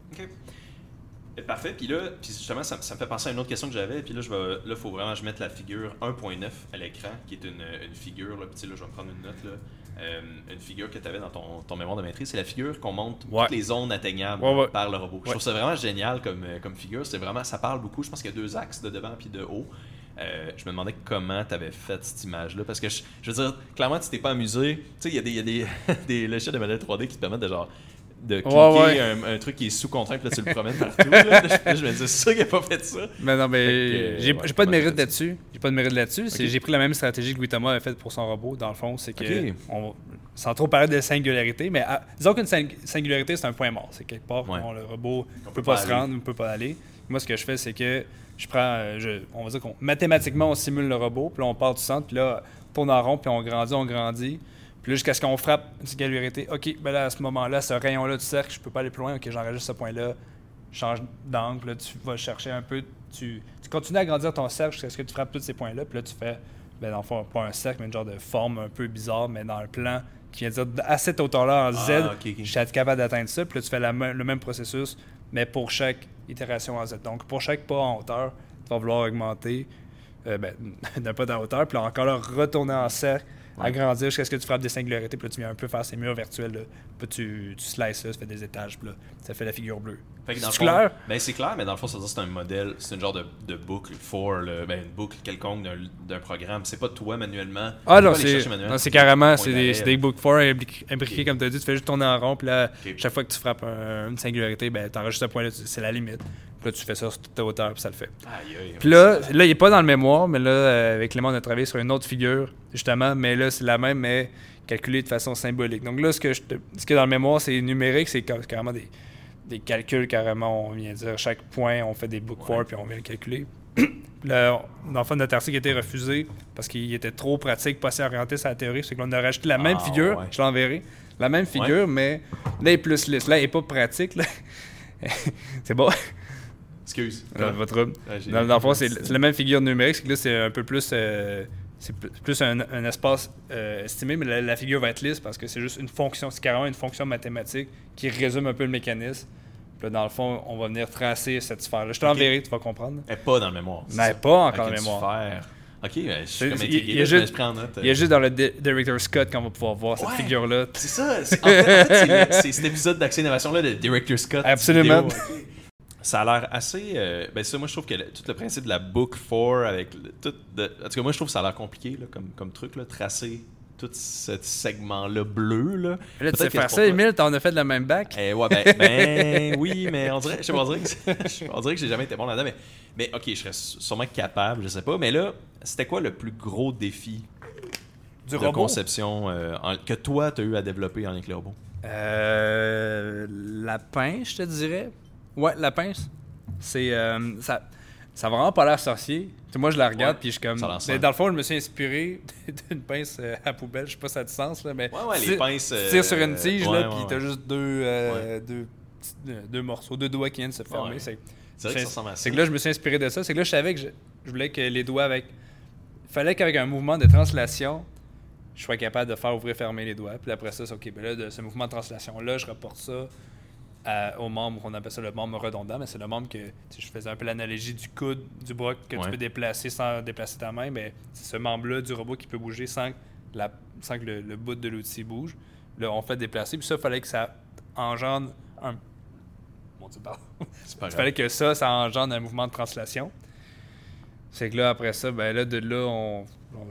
Eh, Parfait. Puis là, puis justement, ça, ça me fait penser à une autre question que j'avais. Puis là, je vais, là, faut vraiment que je mette la figure 1.9 à l'écran, qui est une, une figure. Là, puis là, je vais me prendre une note là. Euh, une figure que tu avais dans ton, ton mémoire de maîtrise, c'est la figure qu'on montre Ouais. toutes les zones atteignables Ouais, ouais. par le robot. Je trouve ça vraiment génial comme, euh, comme figure. C'est vraiment, ça parle beaucoup. Je pense qu'il y a deux axes de devant puis de haut. Euh, je me demandais comment tu avais fait cette image-là. Parce que je, je veux dire, clairement, tu t'es pas amusé. Tu sais, il y a des, y a des, des logiciels de modèle 3D qui te permettent de genre de cliquer ouais. Un, un truc qui est sous contrainte, puis là tu le promènes partout. là. Là, je me dis, c'est sûr qu'il a pas fait ça. Mais non, mais j'ai ouais, pas de mérite là-dessus. J'ai pas de mérite là-dessus. J'ai pris la même stratégie que Louis Thomas a faite pour son robot. Dans le fond, c'est que on- sans trop parler de singularité, mais disons qu'une sing- singularité c'est un point mort. C'est quelque part où le robot On ne peut pas, pas se rendre, ne peut pas aller. Moi, ce que je fais, c'est que je prends, euh, je- on va dire qu'on mathématiquement on simule le robot, puis là on part du centre, puis là on tourne en rond, puis on grandit, on grandit. Puis là, jusqu'à ce qu'on frappe une singularité. OK, ben là, à ce moment-là, ce rayon-là du cercle, je peux pas aller plus loin. OK, j'enregistre ce point-là. change d'angle, tu vas chercher un peu, tu, tu continues à agrandir ton cercle jusqu'à ce que tu frappes tous ces points-là, puis là, tu fais, ben, dans le fond, pas un cercle, mais une genre de forme un peu bizarre, mais dans le plan, qui vient dire à cette hauteur-là, en Z, Ah, ok, ok. je suis capable d'atteindre ça, puis là, tu fais la le même processus, mais pour chaque itération en Z. Donc, pour chaque pas en hauteur, tu vas vouloir augmenter euh, ben, d'un pas en hauteur, puis là, encore là, retourner en cercle. Agrandir jusqu'à ce que tu frappes des singularités, puis là, tu viens un peu faire ces murs virtuels, là. puis tu, tu slices ça, ça fait des étages, puis là, ça fait la figure bleue. C'est clair? Ben c'est clair, mais dans le fond, ça veut dire que c'est un modèle, c'est une genre de, de boucle for, le- ben, une boucle quelconque d'un, programme. C'est pas toi manuellement. Ah non, c'est carrément, Point c'est des, des book 4 imbriqués, imbriqués, Ok. comme tu as dit. Tu fais juste tourner en rond, puis là, chaque fois que tu frappes un- une singularité, ben, tu enregistres ce point-là, tu- c'est la limite. Puis là, tu fais ça sur toute ta hauteur, puis ça le fait. Aïe, aïe, Puis là, là, il n'est pas dans le mémoire, mais là, euh, avec Clément, on a travaillé sur une autre figure, justement, mais là, c'est la même, mais calculée de façon symbolique. Donc là, ce que je te- ce a dans le mémoire, c'est numérique, c'est ca- carrément des, des calculs, carrément, on vient dire chaque point, on fait des book Ouais. for, puis on vient le calculer. Là, on- dans le fond, notre article a été refusé parce qu'il était trop pratique, pas assez orienté sur la théorie. C'est qu'on a rajouté la même Ah, figure, ouais. je l'enverrai, la même figure, mais là, il est plus lisse. Là, il n'est pas pratique. là. c'est bon. Excuse. Dans votre trouble. Ouais, j'ai- Dans, dans le fond, c'est la même figure numérique, c'est que là, c'est un peu plus. euh, c'est plus- un, un espace euh, estimé, mais la, la figure va être lisse parce que c'est juste une fonction, c'est carrément une fonction mathématique qui résume un peu le mécanisme. Puis là, dans le fond, on va venir tracer cette sphère-là. Je te l'enverrai, tu vas comprendre. Elle est pas dans le mémoire. Mais ça. pas encore dans le mémoire. sphère. Ok, ben, je suis comme il- intrigué. il y a juste- je prends note. Il y a juste dans le Di- Director Scott qu'on va pouvoir voir cette Ouais. figure-là. C'est ça. c'est- En fait, c'est cet épisode d'Action Innovation-là de Director Scott. Absolument. vidéo. Ça a l'air assez. euh, ben, ça, moi, je trouve que le- tout le principe de la book 4 avec. le- tout de- en tout cas, moi, je trouve que ça a l'air compliqué là, comme, comme truc, là, tracer tout ce segment-là bleu. Là, Là, tu sais faire c'est ça, Emile, t'en as fait de la même bac. Eh ouais, ben, ben oui, mais on dirait, je sais pas, on dirait que, on dirait que j'ai jamais été bon là-dedans. Mais, mais ok, je serais sûrement capable, je sais pas. Mais là, c'était quoi le plus gros défi Du de robot? conception euh, en- que toi, tu as eu à développer en lien avec les robots? Euh, la pince, je te dirais. Ouais, la pince. C'est. euh, ça, ça a vraiment pas l'air sorcier. Moi, je la regarde, puis je suis comme. Mais dans le fond, je me suis inspiré d'une pince euh, à poubelle. Je sais pas si ça a du sens, là, mais. Ouais, les pinces. Tu tires sur une tige, ouais, là, puis t'as juste deux, euh, deux, euh, deux morceaux, deux doigts qui viennent se fermer. C'est C'est vrai que ça ressemble à ça. c'est que là, je me suis inspiré de ça. C'est que là, je savais que je, je voulais que les doigts avec. Il fallait qu'avec un mouvement de translation, je sois capable de faire ouvrir fermer les doigts. Puis après ça, c'est OK. Ben là, de ce mouvement de translation-là, je reporte ça à- au membre, on appelle ça le membre redondant, mais c'est le membre que je faisais un peu l'analogie du coude, du bras que Ouais. tu peux déplacer sans déplacer ta main. Mais c'est ce membre-là du robot qui peut bouger sans que, la, sans que le, le bout de l'outil bouge. Là, on fait déplacer. Puis ça, il fallait que ça engendre un. Mon Dieu, pardon. Il fallait que ça, ça engendre un mouvement de translation. C'est que là, après ça, ben là, de là, on-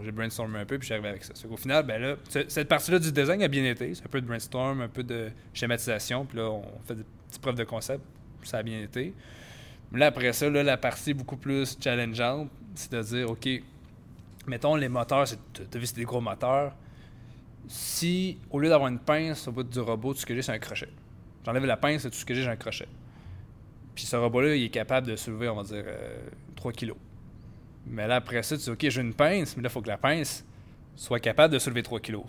j'ai brainstormé un peu, puis j'arrive avec ça. Qu'au final, ben là, ce- cette partie-là du design a bien été. C'est un peu de brainstorm, un peu de schématisation, puis là, on fait des petites preuves de concept. Ça a bien été. Mais là, après ça, là, la partie beaucoup plus challengeante, c'est de dire, OK, mettons, les moteurs, c'est- t'as vu, c'est des gros moteurs. Si, au lieu d'avoir une pince au bout du robot, tout ce que j'ai, c'est un crochet. J'enlève la pince, et tout ce que j'ai, j'ai un crochet. Puis ce robot-là, il est capable de soulever, on va dire, euh, 3 kilos. Mais là, après ça, tu dis, OK, j'ai une pince, mais là, il faut que la pince soit capable de soulever 3 kilos.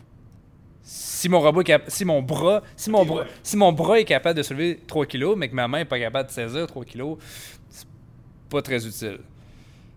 Si mon robot est cap- si mon bras, si mon bras, ouais. si mon bras est capable de soulever 3 kilos, mais que ma main n'est pas capable de saisir 3 kilos, c'est pas très utile.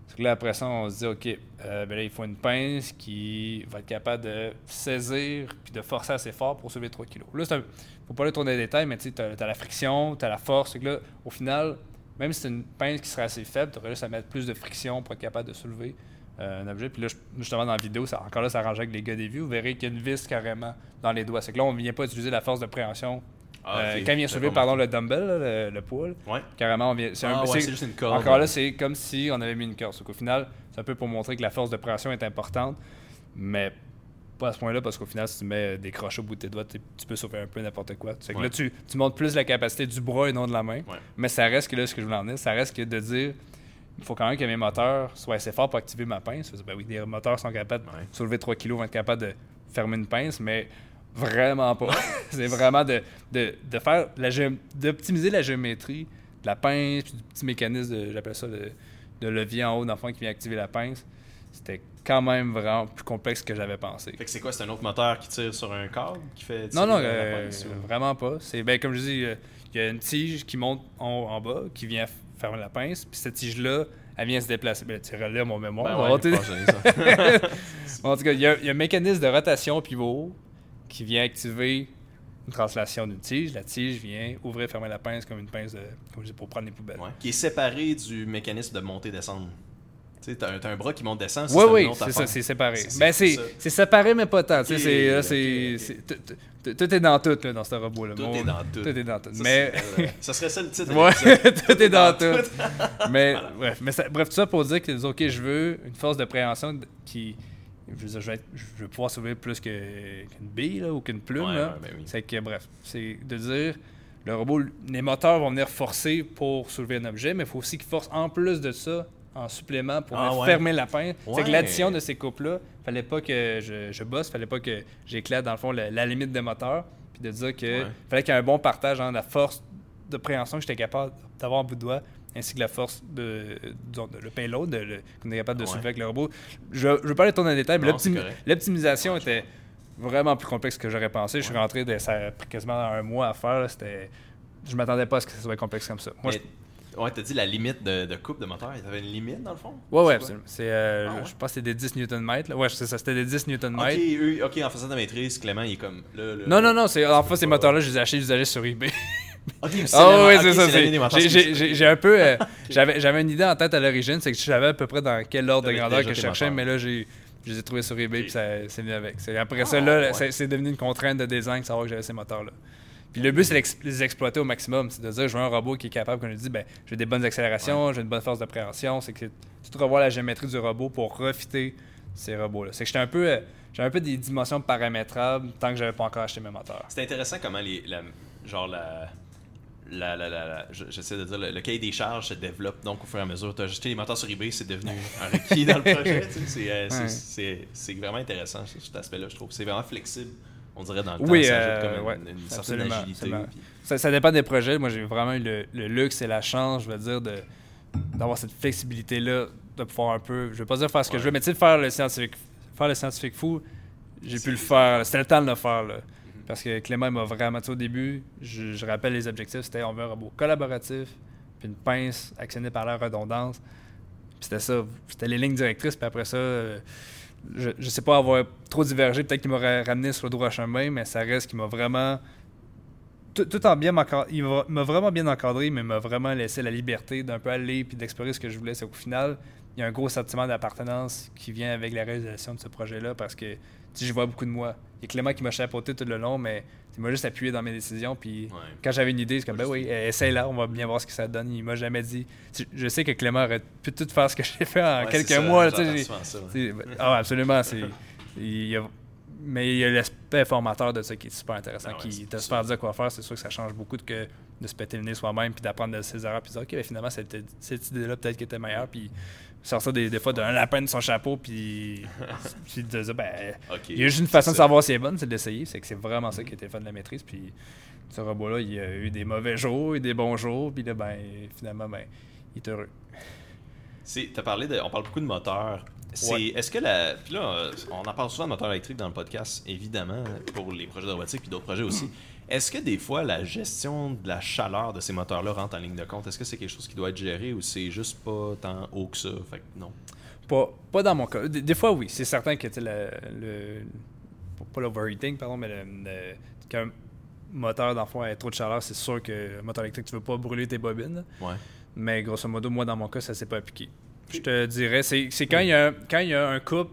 Parce que là, après ça, on se dit, OK, euh, ben là, il faut une pince qui va être capable de saisir puis de forcer assez fort pour soulever 3 kilos. Là, il faut pas aller tourner les détails, mais tu as, la friction, tu as la force. Là, au final, même si c'est une pince qui serait assez faible, tu aurais juste à mettre plus de friction pour être capable de soulever euh, un objet. Puis là, justement, dans la vidéo, ça, encore là, ça arrange avec les gars des vues. Vous verrez qu'il y a une vis carrément dans les doigts. C'est que là, on ne vient pas utiliser la force de préhension. Ah, Euh, quand il vient soulever, pardon, le dumbbell, là, le, le poids, Ouais. carrément, on vient. c'est un- Ah, ouais, c'est- c'est juste une corde. encore là, c'est comme si on avait mis une corde. Donc, au final, c'est un peu pour montrer que la force de pression est importante, mais pas à ce point-là, parce qu'au final, si tu mets des crochets au bout de tes doigts, tu peux sauver un peu n'importe quoi. C'est que Ouais. là, tu, tu montres plus la capacité du bras et non de la main. Ouais. Mais ça reste que là, ce que je voulais en dire, ça reste que de dire il faut quand même que mes moteurs soient assez forts pour activer ma pince. Ben oui, les moteurs sont capables Ouais. de soulever 3 kg, vont être capables de fermer une pince, mais vraiment pas. c'est vraiment de, de, de faire d'optimiser la géométrie de la pince, puis du petit mécanisme, j'appelle ça le, de levier en haut d'enfant qui vient activer la pince. C'était quand même vraiment plus complexe que j'avais pensé. Fait que c'est quoi? C'est un autre moteur qui tire sur un câble qui fait Non, non, euh, ou- vraiment pas. C'est ben, comme je dis, euh, il y a une tige qui monte en, haut, en bas, qui vient fermer la pince, puis cette tige-là, elle vient se déplacer. Ben, tu relèves mon mémoire. Ben ouais, ça. en tout cas, il y, a, il y a un mécanisme de rotation pivot qui vient activer une translation d'une tige. La tige vient ouvrir et fermer la pince comme une pince de, comme je dis, pour prendre les poubelles. Ouais. Qui est séparé du mécanisme de monter-descendre. Tu t'as un, bras qui monte descend. Oui, oui, c'est ça, c'est séparé. C'est- Ben, c'est séparé, mais pas tant. tu sais, c'est- tout- est dans tout, là, dans ce robot-là. Tout est dans tout. Tout est dans tout. Ça, Mais. euh, ça serait ça le titre. Ouais, tout est dans tout. mais bref, mais ça- bref, tout ça pour dire que ok, je veux une force de préhension qui, je veux, dire, je vais, être- je veux pouvoir soulever plus qu'une bille là, ou qu'une plume. Ouais, là. ouais, ben oui. C'est que bref, c'est de dire le robot, les moteurs vont venir forcer pour soulever un objet, mais il faut aussi qu'il force en plus de ça en supplément pour Ah, ouais? fermer la. C'est Ouais. que l'addition de ces coupes-là, fallait pas que je, je bosse, fallait pas que j'éclate dans le fond la, la limite des moteurs, puis de dire que Ouais. fallait qu'il y ait un bon partage entre la force de préhension que j'étais capable d'avoir en bout de doigt, ainsi que la force de, disons, de- le payload de, qu'on est capable de soulever avec le robot. Je ne veux pas aller tourner dans les détails, mais c'est l'optimisation était vraiment plus complexe que j'aurais pensé. Je suis rentré, de, ça a pris quasiment un mois à faire. là, C'était, je m'attendais pas à ce que ça soit complexe comme ça. Moi, Mais- Ouais, t'as dit la limite de, de coupe de moteur. Il y avait une limite dans le fond? Je- ouais, ouais, C'est absolument. Euh, Ah ouais? Je pense que c'était des 10 Nm. Ouais, c'est ça, c'était des 10 Nm. quoi? Ok, en faisant ta maîtrise, Clément, il est comme. Là, là, Non, non, non, c'est, en fait, ces moteurs-là, je les ai achetés usagés sur eBay. Ok, c'est Ah la- oui, c'est ça. j'ai- un peu. euh, j'avais J'avais une idée en tête à l'origine, c'est que je savais à peu près dans quel ordre de grandeur que je cherchais, moteurs. mais là, j'ai. Je les ai trouvés sur eBay, puis ça c'est venu avec. Après Ah, ça, là, ouais. c'est devenu une contrainte de design de savoir que j'avais ces moteurs-là. Puis le but, c'est de les exploiter au maximum. C'est de dire, je veux un robot qui est capable, comme je dis, ben, j'ai des bonnes accélérations, j'ai une bonne force de préhension. C'est que tu te revois la géométrie du robot pour profiter ces robots-là. C'est que j'étais un peu. euh, J'avais un peu des dimensions paramétrables tant que j'avais pas encore acheté mes moteurs. C'est intéressant comment les, la, genre la, la, la, la- la- je- j'essaie de dire, le, le cahier des charges se développe donc au fur et à mesure. Tu as acheté les moteurs sur eBay, c'est devenu un requis dans le projet. tu sais. C'est, euh, c'est- Ouais. vraiment intéressant ce- cet aspect-là, je trouve. C'est vraiment flexible, on dirait dans le Oui, temps. Ça euh, ajoute comme ouais, une, une certaine absolument, agilité. absolument. puis- Ça, ça dépend des projets. Moi, j'ai vraiment eu le, le luxe et la chance, je veux dire, de, d'avoir cette flexibilité-là, de pouvoir un peu, je veux pas dire faire ce que je veux, mais tu sais, faire le scientifique, faire le scientifique fou, j'ai pu le faire. C'était le temps de le faire. Là. Mhm. Parce que Clément il m'a vraiment, sais, au début, je, je rappelle les objectifs, c'était on veut un robot collaboratif, puis une pince actionnée par la redondance. Puis c'était ça, c'était les lignes directrices, puis après ça, euh, je, je sais pas avoir trop divergé, peut-être qu'il m'aurait ramené sur le droit chemin, mais ça reste qu'il m'a vraiment tout, en bien il m'a vraiment bien encadré, mais m'a vraiment laissé la liberté d'un peu aller puis d'explorer ce que je voulais. C'est qu'au final, il y a un gros sentiment d'appartenance qui vient avec la réalisation de ce projet-là parce que je vois beaucoup de moi. Il y a Clément qui m'a chapeauté tout le long, mais il m'a juste appuyé dans mes décisions. Puis Ouais. quand j'avais une idée, c'est comme, ben oui, essaye-la, on va bien voir ce que ça donne. Il m'a jamais dit. Je sais que Clément aurait pu tout faire ce que j'ai fait en Ouais, quelques ça, mois. là, ça, ouais. ben, Ah, absolument. c'est il y a- mais il y a l'aspect formateur de ça qui est super intéressant, ouais, qui te faire dire quoi faire. C'est sûr que ça change beaucoup de, que de se péter le nez soi-même, puis d'apprendre de ses erreurs, puis de dire, OK, ben, finalement, cette, cette idée-là, peut-être qu'elle était meilleure, puis sortir des, des fois d'un lapin de son chapeau, puis, puis de dire, ben, il y a juste une façon de savoir si elle est bonne, c'est d'essayer. C'est que c'est vraiment ça qui était le fun de la maîtrise. Puis ce robot-là, il a eu des mauvais jours et des bons jours, puis là, ben, finalement, ben, il est heureux. Parlé de. On parle beaucoup de. C'est, Ouais. Est-ce que la. Puis là, on en parle souvent de moteurs électriques dans le podcast, évidemment, pour les projets de robotique puis d'autres projets aussi. Est-ce que des fois, la gestion de la chaleur de ces moteurs-là rentre en ligne de compte? Est-ce que c'est quelque chose qui doit être géré ou c'est juste pas tant haut que ça? Fait que non. Pas, pas dans mon cas. Des, des fois, oui. C'est certain que tu sais, le, le- Pas l'overheating, pardon, mais le, le- qu'un moteur, dans le fond, ait trop de chaleur, c'est sûr que un moteur électrique, tu veux pas brûler tes bobines. Ouais. Mais grosso modo, moi, dans mon cas, ça s'est pas appliqué. Je te dirais, c'est c'est quand il y, a un- quand il y a un couple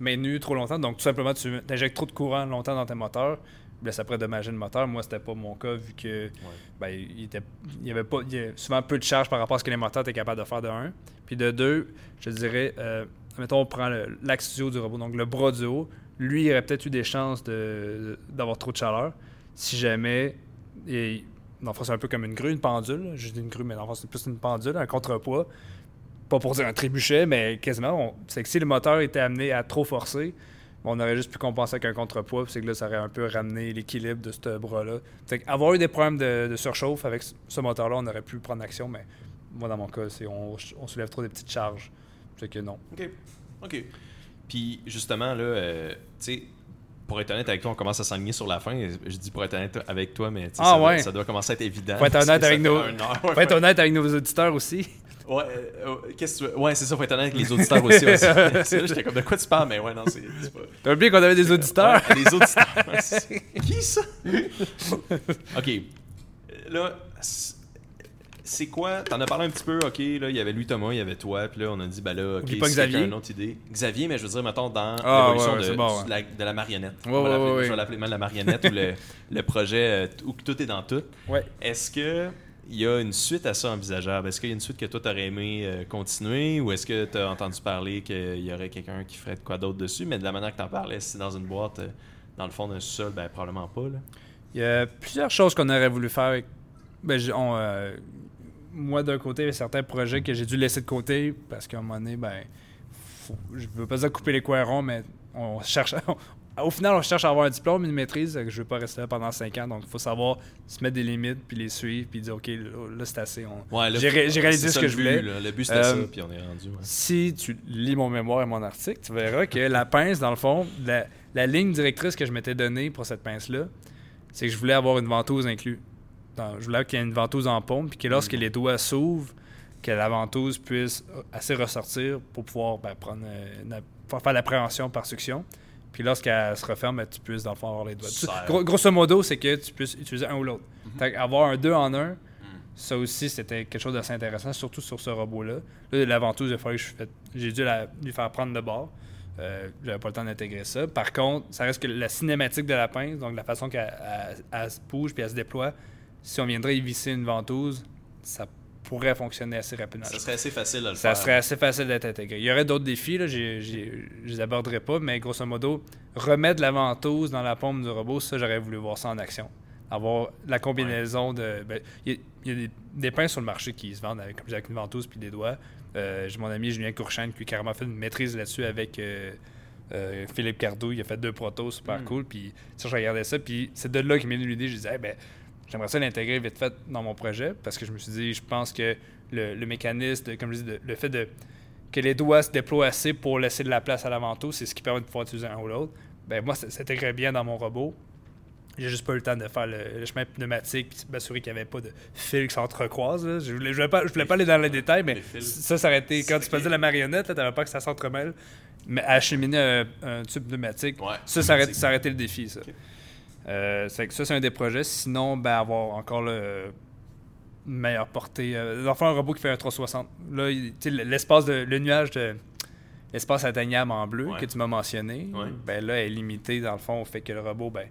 maintenu trop longtemps, donc tout simplement, tu injectes trop de courant longtemps dans tes moteurs, ben, ça pourrait dommager le moteur. Moi, c'était pas mon cas, vu que ben, il, était, il y avait pas, il y a souvent peu de charge par rapport à ce que les moteurs étaient capables de faire de un. Puis de deux, je dirais, euh, mettons, on prend l'axe du haut du robot, donc le bras du haut. Lui, il aurait peut-être eu des chances de- d'avoir trop de chaleur. Si jamais, et, dans c'est un peu comme une grue, une pendule. là. Je dis une grue, mais dans c'est plus une pendule, un contrepoids. Pas pour dire un trébuchet, mais quasiment. C'est que si le moteur était amené à trop forcer, on aurait juste pu compenser avec un contrepoids. C'est que là, ça aurait un peu ramené l'équilibre de ce bras-là. Avoir eu des problèmes de, surchauffe avec ce- ce moteur-là, on aurait pu prendre action, mais moi, dans mon cas, c'est on, on soulève trop des petites charges. C'est que non. OK. OK. Puis justement, là, euh, tu sais, pour être honnête avec toi, on commence à s'enligner sur la fin. Je dis pour être honnête avec toi, mais Ah ça, doit- ouais. ça doit commencer à être évident. Faut être honnête avec nos-. Faut être honnête avec nos auditeurs aussi. Ouais, euh, qu'est-ce que tu veux? Ouais, c'est ça, faut être honnête avec les auditeurs aussi. C'est- là, j'étais comme de quoi tu parles, mais ouais, non, c'est pas. T'as oublié qu'on avait des auditeurs? Ouais, les auditeurs. Qui ça? ok. Euh, Là, c'est- c'est quoi? T'en as parlé un petit peu, ok, là, il y avait lui Thomas, il y avait toi, puis là, on a dit, ben là, ok, pas quelqu'un Xavier. a une autre idée. Xavier, mais je veux dire, mettons, dans Ah, l'évolution ouais, ouais, de, c'est bon, de la, de la marionnette. Ouais, On va ouais, ouais, ouais. Je vais l'appeler mal la marionnette ou le, le projet euh, où tout est dans tout. Ouais. Est-ce que il y a une suite à ça envisageable? Est-ce qu'il y a une suite que toi, t'aurais aimé euh, continuer ou est-ce que tu as entendu parler qu'il y aurait quelqu'un qui ferait de quoi d'autre dessus? Mais de la manière que tu en parlais, si c'est dans une boîte, euh, dans le fond d'un sol, ben probablement pas. Là. Il y a plusieurs choses qu'on aurait voulu faire. avec- Ben, j'ai- on, euh, moi, d'un côté, il y a certains projets que j'ai dû laisser de côté parce qu'à un moment donné, ben, faut- je veux pas dire couper les coins ronds, mais on cherche. au final, on cherche à avoir un diplôme, une maîtrise. que Je veux pas rester là pendant 5 ans, donc il faut savoir se mettre des limites, puis les suivre, puis dire, OK, là, là, c'est assez. on- Ouais, là, J'ai ré- j'ai réalisé ce que je voulais. Le but, c'était Euh, ça, puis on est rendu. ouais. Si tu lis mon mémoire et mon article, tu verras que la pince, dans le fond, la, la ligne directrice que je m'étais donnée pour cette pince-là, c'est que je voulais avoir une ventouse inclue. Dans- je voulais qu'il y ait une ventouse en pompe, puis que lorsque les doigts s'ouvrent, que la ventouse puisse euh, assez ressortir pour pouvoir ben, prendre, euh, une- pour faire la préhension par succion. Puis lorsqu'elle se referme, ben, tu puisses dans le fond avoir les doigts. Gros- grosso modo, c'est que tu puisses utiliser un ou l'autre. Fait Avoir un deux en un, ça aussi, c'était quelque chose d'assez intéressant, surtout sur ce robot-là. Là, la ventouse, j'ai dû la- lui faire prendre de bord. Euh, J'avais pas le temps d'intégrer ça. Par contre, ça reste que la cinématique de la pince, donc la façon qu'elle elle- elle se bouge puis elle se déploie, si on viendrait y visser une ventouse, ça pourrait fonctionner assez rapidement. Ça serait assez facile de le Ça faire. serait assez facile d'être intégré. Il y aurait d'autres défis, là, je les aborderai pas, mais grosso modo, remettre la ventouse dans la pompe du robot, ça, j'aurais voulu voir ça en action. Avoir la combinaison de. ben, Il y a, il y a des, des pinces sur le marché qui se vendent avec, avec une ventouse puis des doigts. Euh, j'ai mon ami Julien Courchaine qui a carrément fait une maîtrise là-dessus avec euh, euh, Philippe Cardou. Il a fait deux protos super Mm. cool. Puis ça, je regardais ça. Puis c'est de là qu'il m'est venu l'idée. Je disais, Eh ben, j'aimerais ça l'intégrer vite fait dans mon projet parce que je me suis dit, je pense que le, le mécanisme, de- comme je dis, de- le fait de que les doigts se déploient assez pour laisser de la place à la ventouse, c'est ce qui permet de pouvoir utiliser un ou l'autre. Ben moi, ça s'intégrait bien dans mon robot. J'ai juste pas eu le temps de faire le, le chemin pneumatique puis m'assurer qu'il n'y avait pas de fils qui s'entrecroisent. là. Je voulais, je voulais pas, je voulais pas aller dans les détails, mais Les ça, ça aurait été quand tu faisais la marionnette, tu n'avais pas que ça s'entremêle. Mais acheminer un, un tube pneumatique, Ouais. ça, ça aurait, C'est- ça aurait été le défi, ça. Euh, c'est que ça, c'est un des projets. Sinon, ben, avoir encore le une meilleure portée. Euh, le fond, un robot qui fait un 360. Là, l'espace de le nuage de l'espace atteignable en bleu Ouais. que tu m'as mentionné, Ouais. ben là, est limité dans le fond au fait que le robot, ben,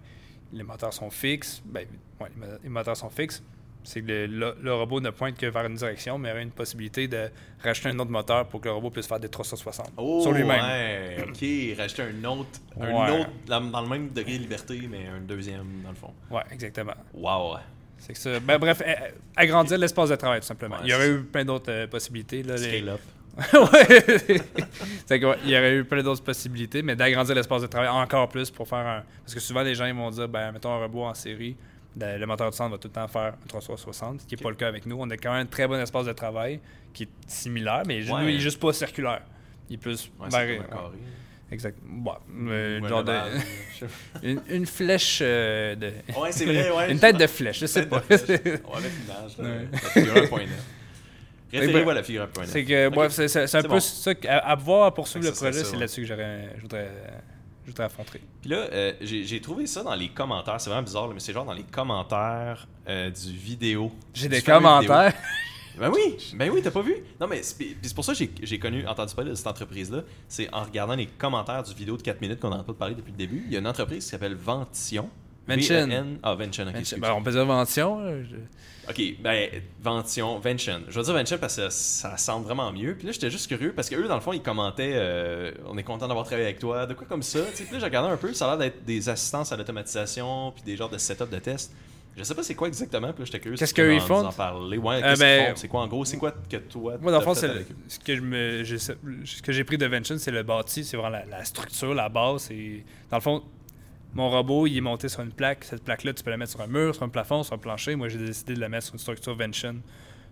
les moteurs sont fixes. Ben, ouais, les moteurs sont fixes. C'est que le, le- le robot ne pointe que vers une direction, mais il y aurait une possibilité de rajouter un autre moteur pour que le robot puisse faire des 360 Oh, sur lui-même. ouais, ok. Rajouter un autre, un Ouais. autre dans, le même degré de liberté, mais un deuxième dans le fond. Ouais, exactement. Wow. C'est que ça. Ben, bref, agrandir l'espace de travail, tout simplement. Ouais, il y aurait eu plein d'autres euh, possibilités. Là, les- Scale up. ouais. C'est que, ouais, il y aurait eu plein d'autres possibilités, mais d'agrandir l'espace de travail encore plus pour faire un. Parce que souvent, les gens ils vont dire, ben, mettons un robot en série, le, moteur de centre va tout le temps faire un 360, ce qui n'est pas le cas avec nous. On a quand même un très bon espace de travail qui est similaire, mais Ouais. lui, il est juste pas circulaire. Il est plus. Ouais, barré, carré. Exact. Bon, euh, genre de- une, une flèche euh, de. Ouais, c'est vrai, ouais. une tête de flèche, je sais pas. On. Ouais. La figure 1.9. Référez-vous à la figure 1.9. C'est que, Ok. bref, c'est un peu ça. À, à voir, à poursuivre le projet, c'est là-dessus que je voudrais, affronter. Puis là, euh, j'ai trouvé ça dans les commentaires. C'est vraiment bizarre, là, mais c'est genre dans les commentaires euh, du vidéo. J'ai des commentaires. Ben oui, ben oui, t'as pas vu? Non, mais c'est pour ça que j'ai- connu, entendu parler de cette entreprise-là. C'est en regardant les commentaires du vidéo de 4 minutes qu'on n'arrête pas de parler depuis le début. Il y a une entreprise qui s'appelle Vention. Vention. V-E-N- Ah, Vention, ok. Ben, ben, on peut dire Vention. je- Ok, ben, Vention, Vention. Je vais dire Vention parce que ça semble vraiment mieux. Puis là, j'étais juste curieux parce qu'eux, dans le fond, ils commentaient euh, On est content d'avoir travaillé avec toi, de quoi comme ça. Puis là, j'ai regardé un peu, ça a l'air d'être des assistances à l'automatisation, puis des genres de setup de tests. Je sais pas c'est quoi exactement, puis là, j'étais curieux. Qu'est-ce si tu peux qu'eux, ils en- font? en parler. Ouais, Euh, qu'est-ce ben- qu'ils font? C'est quoi en gros C'est quoi que toi. Moi, dans le fond, c'est eux? ce que je me, j'ai- ce que j'ai pris de Vention, c'est le bâti, c'est vraiment la, la structure, la base. Et dans le fond, mon robot, il est monté sur une plaque. Cette plaque-là, tu peux la mettre sur un mur, sur un plafond, sur un plancher. Moi, j'ai décidé de la mettre sur une structure Vention.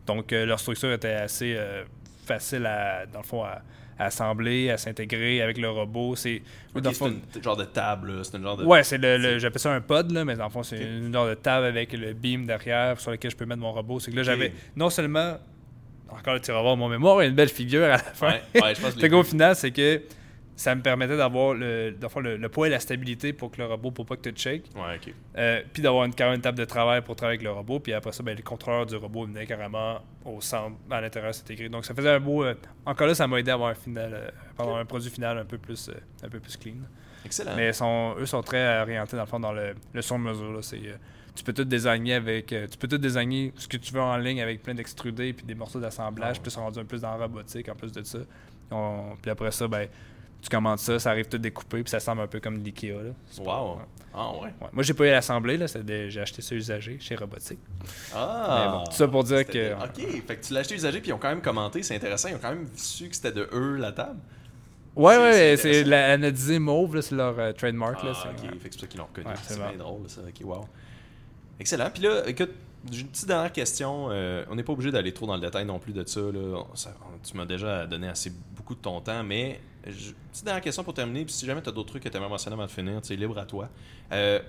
Donc, euh, leur structure était assez euh, facile à, dans le fond, à, à assembler, à s'intégrer avec le robot. C'est, Ok, dans le c'est fond, une genre de table, c'est une genre de. Ouais, c'est le, le- j'appelle ça un pod, là, mais dans le fond, c'est une genre de table avec le beam derrière sur lequel je peux mettre mon robot. C'est que là, j'avais non seulement. Encore, tu vas voir mon mémoire, il y a une belle figure à la fin. Ouais, ouais, je pense que qu'au vu. final, c'est que ça me permettait d'avoir le, le, le, poids et la stabilité pour que le robot, pour pas que tu te shake. Ouais. Euh, puis d'avoir une, même une table de travail pour travailler avec le robot. Puis après ça, ben, le contrôleur du robot venait carrément au centre, à l'intérieur, c'est écrit. Donc ça faisait un beau. euh, encore là, ça m'a aidé à avoir un, final, euh, pardon, un produit final un peu plus, un peu plus clean. Excellent. Mais sont, eux sont très orientés dans le fond dans le, le son de mesure. là. C'est, euh, tu peux tout designer avec. tu peux tout designer ce que tu veux en ligne avec plein d'extrudés puis des morceaux d'assemblage. Ils sont rendus un peu dans la robotique en plus de ça. On- puis après ça, ben, tu commandes ça, ça arrive tout découpé, puis ça semble un peu comme de l'IKEA. Là. Pas- Wow. Ah, ouais. Ouais. Moi, j'ai pas eu à l'assembler, là, j'ai acheté ça usagé chez Robotique. Ah! Mais bon, tout ça pour dire que- Ok, fait que tu l'as acheté usagé, puis ils ont quand même commenté, c'est intéressant, ils ont quand même su que c'était de eux la table. Ouais, ouais, c'est la anodisé mauve, là, c'est leur euh, trademark. Ah, là, c'est- ok, ouais. fait que c'est pour ça qu'ils l'ont reconnu. Ouais, c'est bien drôle, ça. Ok, wow. Excellent. Puis là, écoute, j'ai une petite dernière question. Euh, on n'est pas obligé d'aller trop dans le détail non plus de ça. Là. On- ça- on- tu m'as déjà donné assez beaucoup de ton temps, mais je- petite dernière question pour terminer. Puis si jamais tu as d'autres trucs que tu aimerais mentionner avant de finir, tu es libre à toi. Euh,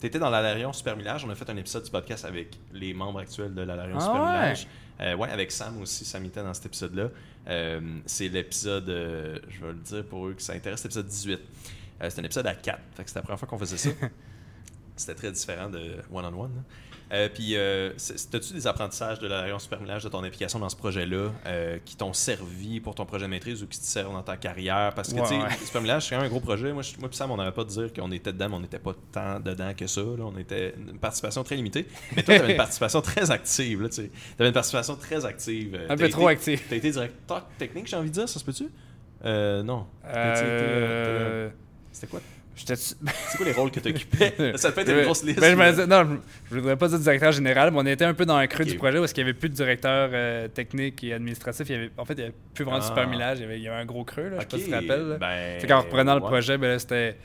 tu étais dans l'Alarion Supermillage. On a fait un épisode du podcast avec les membres actuels de l'Alarion Ah Supermillage. Euh, ouais, avec Sam aussi. Sam était dans cet épisode-là. Euh, c'est l'épisode, euh, je vais le dire pour eux que ça intéresse, l'épisode 18. Euh, c'est un épisode à 4. Fait que c'était la première fois qu'on faisait ça. C'était très différent de one-on-one. là. Euh, puis, euh, as-tu des apprentissages de la supermillage de ton implication dans ce projet-là euh, qui t'ont servi pour ton projet de maîtrise ou qui te servent dans ta carrière? Parce que, Ouais, tu sais, ouais. supermillage, c'est quand même un gros projet. Moi, je- moi puis Sam, on n'arrête pas de dire qu'on était dedans, mais on n'était pas tant dedans que ça. là. On était une participation très limitée. Mais toi, tu avais une participation très active. Tu avais une participation très active. Un peu été- trop actif. T'as été directeur technique, j'ai envie de dire, ça se peut-tu? Euh, non. Euh, C'était quoi? C'est quoi les rôles que tu occupais? ça peut être une grosse liste. Ben, je, me non, je, je voudrais pas dire directeur général, mais on était un peu dans un creux du projet parce qu'il n'y avait plus de directeur euh, technique et administratif. Il y avait, en fait, il n'y avait plus vraiment de Ah. super millage. Il y avait, il y avait un gros creux, là, je sais pas si tu te rappelles. Ben, qu'en reprenant le projet, ben c'était.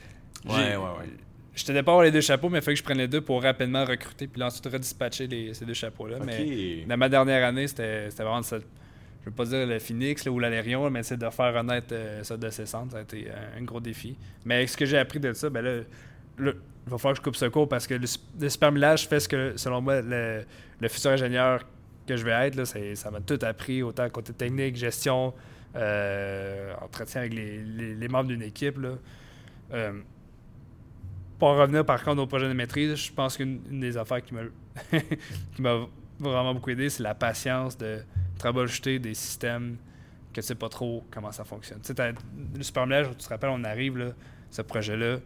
Ouais, ouais, ouais. J'étais pas avoir les deux chapeaux, mais il fallait que je prenne les deux pour rapidement recruter, puis là, ensuite redispatcher les, ces deux chapeaux-là. Mais dans ma dernière année, c'était vraiment ça. Je veux pas dire le Phoenix ou l'Alérion, mais c'est de faire honnête euh, ça de ses centres. Ça a été euh, un gros défi. Mais ce que j'ai appris de ça, ben là, il va falloir que je coupe ce cours parce que le, le fait ce que, selon moi, le, futur ingénieur que je vais être, ça m'a tout appris, autant côté technique, gestion, euh, entretien avec les, membres d'une équipe. Pour en revenir par contre au projet de maîtrise, je pense qu'une une des affaires qui m'a vraiment beaucoup aidé, c'est la patience de troubleshooter des systèmes que tu sais pas trop comment ça fonctionne. Tu sais, le super millage, tu te rappelles, on arrive, là, ce projet-là,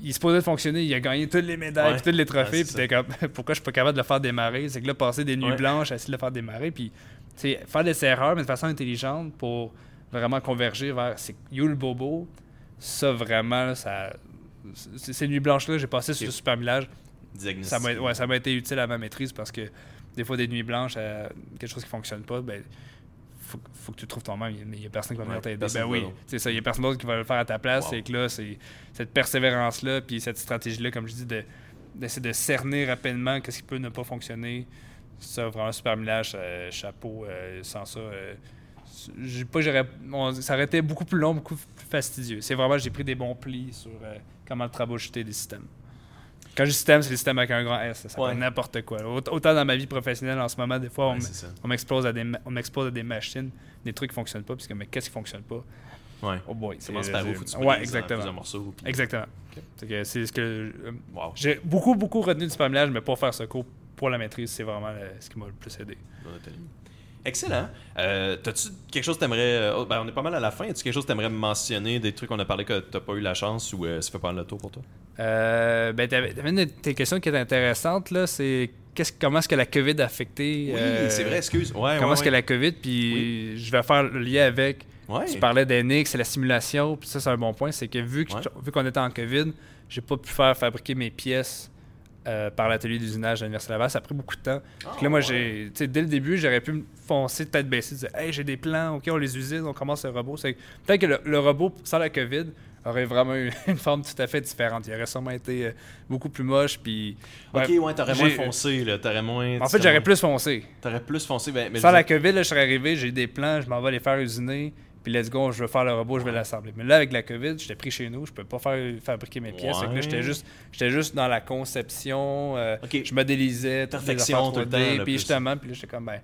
il se posait de fonctionner, il a gagné toutes les médailles, puis tous les trophées, Ouais, puis t'es comme, pourquoi je suis pas capable de le faire démarrer? C'est que là, passer des nuits Ouais. blanches, à essayer de le faire démarrer, puis faire des erreurs, mais de façon intelligente pour vraiment converger vers c'est you le bobo, ça vraiment, là, ça. Ces nuits blanches-là, j'ai passé sur le super millage. Ça m'a ouais, été utile à ma maîtrise parce que des fois, des nuits blanches, euh, quelque chose qui fonctionne pas, ben, faut, faut que tu trouves toi-même. Mais il n'y a personne qui va venir Ouais, t'aider. Ben oui, c'est ça. Il n'y a personne d'autre qui va le faire à ta place. Wow. C'est que là, c'est cette persévérance-là, puis cette stratégie-là, comme je dis, de- d'essayer de, cerner rapidement qu'est-ce qui peut ne pas fonctionner. Ça, vraiment, super millage, euh, chapeau. euh, sans ça, euh, j'ai pas, on- ça aurait été beaucoup plus long, beaucoup plus fastidieux. C'est vraiment, j'ai pris des bons plis sur comment le troubleshooter des systèmes. Quand je dis système, c'est des systèmes avec un grand S. Ça Ouais. fait n'importe quoi. Aut- Autant dans ma vie professionnelle en ce moment, des fois, on Ouais, ça. m'expose à des ma- on m'expose à des machines, des trucs qui fonctionnent pas, parce que mais qu'est-ce qui fonctionne pas? Ouais. Oh boy, par où? Faut que tu Ouais, exactement. plusieurs morceaux. puis- Exactement. C'est que c'est ce que euh, Wow. j'ai beaucoup beaucoup retenu du spamlage, mais pour faire ce cours pour la maîtrise, c'est vraiment euh, ce qui m'a le plus aidé. Excellent. Euh, T'as-tu quelque chose que t'aimerais. euh, ben, on est pas mal à la fin. As-tu quelque chose que t'aimerais mentionner, des trucs qu'on a parlé que t'as pas eu la chance ou euh, ça fait pas mal le tour pour toi? Euh, ben, t'avais, une de tes questions qui est intéressante, là, c'est comment est-ce que la COVID a affecté... Oui, euh, c'est vrai, excuse. Ouais, Comment ouais, est-ce que la COVID, puis je vais faire le lien avec... Ouais. Tu parlais d'NX, c'est la simulation, puis ça, c'est un bon point, c'est que vu, qu'on était en COVID, j'ai pas pu faire fabriquer mes pièces euh, par l'atelier d'usinage de l'Université Laval. Ça a pris beaucoup de temps. Ah, Puis là, moi, j'ai, dès le début, j'aurais pu me foncer, tête baissée, dire Hey, j'ai des plans, ok, on les usine, on commence le robot. C'est... Peut-être que le, le robot, sans la COVID, aurait vraiment eu une forme tout à fait différente. Il aurait sûrement été euh, beaucoup plus moche. Puis, Ok, Ouais, ouais, t'aurais moins foncé, là. T'aurais moins. En fait, j'aurais plus foncé. T'aurais plus foncé. Ben, mais Sans je- la COVID, là, je serais arrivé, j'ai des plans, je m'en vais les faire usiner, puis let's go, je veux faire le robot, je vais l'assembler. Mais là, avec la COVID, j'étais pris chez nous, je peux pas faire fabriquer mes pièces. J'étais juste, j'étais juste dans la conception, euh, je modélisais, Perfection tout le 3D, temps, puis justement, puis là, j'étais comme, ben,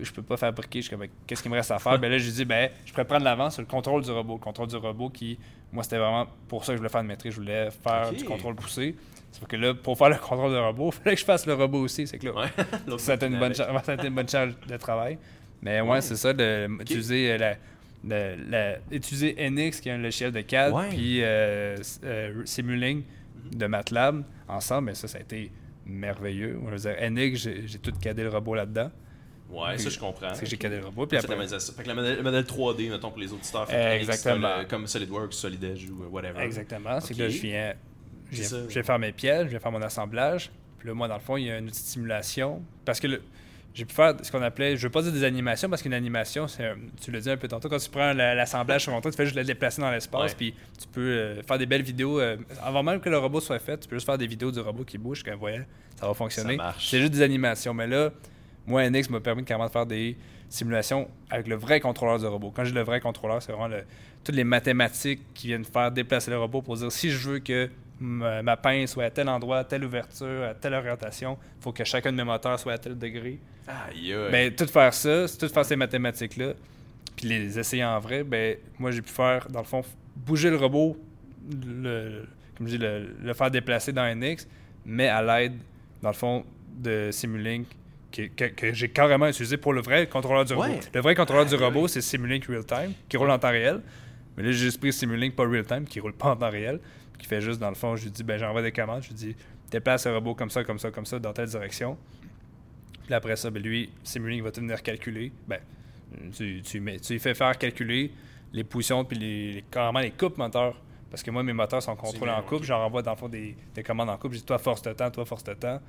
je peux pas fabriquer, je suis comme, ben, qu'est-ce qu'il me reste à faire? ben là, j'ai dit, ben, je pourrais prendre l'avance sur le contrôle du robot. Le contrôle du robot qui, moi, c'était vraiment pour ça que je voulais faire une maîtrise, je voulais faire du contrôle poussé. C'est que là, pour faire le contrôle du robot, il fallait que je fasse le robot aussi. C'est que là, Ouais. Ça a une bonne, charge, ça a été une bonne charge de travail. Mais ouais, Ouais. c'est ça, de utiliser euh, la, la- la- utiliser NX, qui est un logiciel de CAD, Ouais. puis euh, euh, Simulink de MATLAB ensemble. Mais ça, ça a été merveilleux. On va dire, NX, j'ai tout cadé le robot là-dedans. Ouais, ça, je comprends. Parce que j'ai le robot. Puis Fait après, que le modèle, le modèle 3D, mettons, pour les auditeurs, fait Euh, que exactement. c'est le- comme SolidWorks, Solid Edge ou euh, whatever. Exactement. C'est que là, je viens, je C'est viens- je faire mes pièces, je vais faire mon assemblage. Puis là, moi, dans le fond, il y a un outil de simulation. Parce que j'ai pu faire ce qu'on appelait, je veux pas dire des animations, parce qu'une animation, c'est, tu le dis un peu tantôt, quand tu prends la- l'assemblage sur ton truc, tu fais juste le déplacer dans l'espace, Ouais. puis tu peux euh, faire des belles vidéos. euh, avant même que le robot soit fait, tu peux juste faire des vidéos du robot qui bouge, comme voyez, ça va fonctionner. Ça marche. C'est juste des animations. Mais là, moi, NX m'a permis de carrément de faire des simulations avec le vrai contrôleur du robot. Quand je dis le vrai contrôleur, c'est vraiment le- toutes les mathématiques qui viennent faire déplacer le robot pour dire si je veux que ma, ma pince soit à tel endroit, à telle ouverture, à telle orientation, il faut que chacun de mes moteurs soit à tel degré. Aïe, aïe. Ben, tout faire ça, tout faire ces mathématiques-là, puis les essayer en vrai, ben, moi, j'ai pu faire, dans le fond, bouger le robot, le, comme je dis, le, le faire déplacer dans NX, mais à l'aide, dans le fond, de Simulink que, que- que j'ai carrément utilisé pour le vrai contrôleur du robot. Ouais. Le vrai contrôleur Ah, du robot, c'est Simulink Real Time, qui roule en temps réel. Mais là, j'ai juste pris Simulink pas Real Time, qui roule pas en temps réel, qui fait juste, dans le fond, je lui dis, ben j'envoie des commandes, je lui dis, déplace le robot comme ça, comme ça, comme ça, dans telle direction. Puis après ça, ben lui, Simulink va te venir calculer. Ben, tu, tu, mets- tu lui fais faire calculer les positions puis les, les- carrément les coupes moteurs. Parce que moi, mes moteurs sont contrôlés en coupe. J'en renvoie dans le fond des, des commandes en coupe. Je dis toi force de temps, toi force de temps.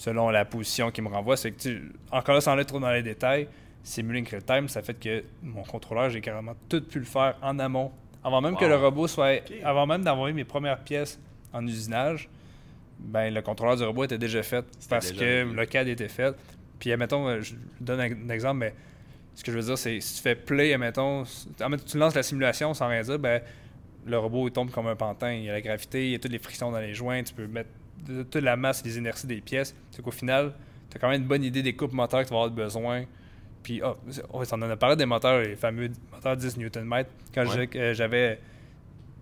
Selon la position qu'il me renvoie. C'est que tu, encore là, sans aller trop dans les détails, Simulink Real Time, ça fait que mon contrôleur, j'ai carrément tout pu le faire en amont. Avant même que le robot soit. Avant même d'envoyer mes premières pièces en usinage, ben, le contrôleur du robot était déjà fait parce déjà que le CAD était fait. Puis, admettons, euh, je donne un, exemple, mais ce que je veux dire, c'est si tu fais play, admettons, tu lances la simulation sans rien dire, ben, le robot il tombe comme un pantin. Il y a la gravité, il y a toutes les frictions dans les joints, tu peux mettre de- toute la masse et les inerties des pièces. C'est qu'au final, tu as quand même une bonne idée des coupes moteurs que tu vas avoir besoin. Puis, ah, on en a parlé des moteurs, les fameux moteurs 10 Nm. Quand Ouais. euh, j'avais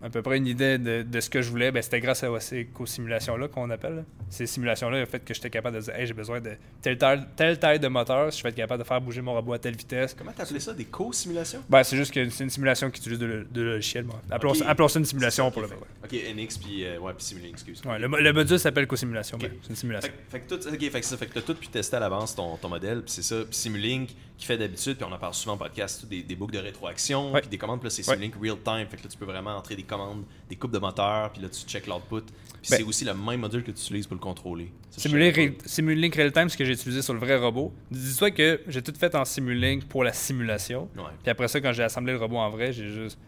à peu près une idée de, de ce que je voulais, ben, c'était grâce à ces co-simulations-là qu'on appelle. Ces simulations-là, le fait que j'étais capable de dire hey, j'ai besoin de telle taille, telle taille de moteur, si je vais être capable de faire bouger mon robot à telle vitesse. Comment t'appelais ça Des co-simulations? Ben, c'est juste que c'est une simulation qui utilise de, le- de logiciel. moi. Appelons, appelons ça une simulation ça, pour le fait- Ok, NX puis euh, ouais, puis Simulink, excuse. Ouais, le, le module s'appelle co-simulation. Ok. ben, c'est une simulation. Fait, que tout, ok, fait que ça, fait que t'as tout pu tester à l'avance ton, ton modèle, puis c'est ça. Puis Simulink qui fait d'habitude, puis on en parle souvent en podcast, des, des boucles de rétroaction, Ouais. puis des commandes, puis là c'est Ouais. Simulink real time, fait que là tu peux vraiment entrer des commandes, des coupes de moteur, puis là tu check l'output. Puis Ben- c'est aussi le même module que tu utilises pour le contrôler. Simulink, savais Real- Simulink Real Time, ce que j'ai utilisé sur le vrai robot. Dis-toi que j'ai tout fait en Simulink pour la simulation. Ouais. Puis après ça, quand j'ai assemblé le robot en vrai, j'ai juste.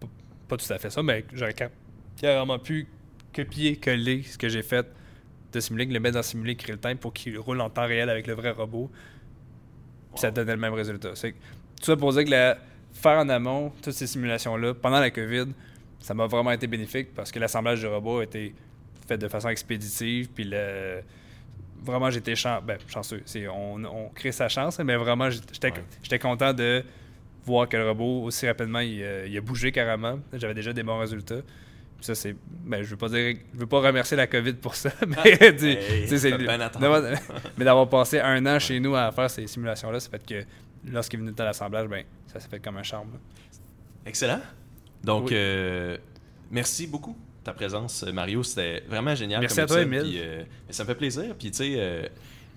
Pas, pas tout à fait ça, mais j'aurais ca- carrément pu copier, coller ce que j'ai fait de Simulink, le mettre dans Simulink Real Time pour qu'il roule en temps réel avec le vrai robot. Puis ça donnait le même résultat. C'est tout ça pour dire que la, faire en amont toutes ces simulations-là pendant la COVID, ça m'a vraiment été bénéfique parce que l'assemblage du robot a été fait de façon expéditive. Puis le, vraiment, j'étais chan- ben, chanceux. C'est, on, on crée sa chance, mais vraiment, j'étais, Ouais. content de voir que le robot, aussi rapidement, il, euh, il a bougé carrément. J'avais déjà des bons résultats. Puis ça, c'est. Ben, je veux pas dire. Je veux pas remercier la COVID pour ça, mais. tu- Hey, tu sais, mais d'avoir passé un an chez nous à faire ces simulations-là, ça fait que lorsqu'il est venu à l'assemblage, ben, ça s'est fait comme un charme. là. Excellent. Donc, Oui. euh, merci beaucoup de ta présence, Mario. C'était vraiment génial. Merci comme à toi, puis, euh, ça me fait plaisir. Puis, tu sais, euh,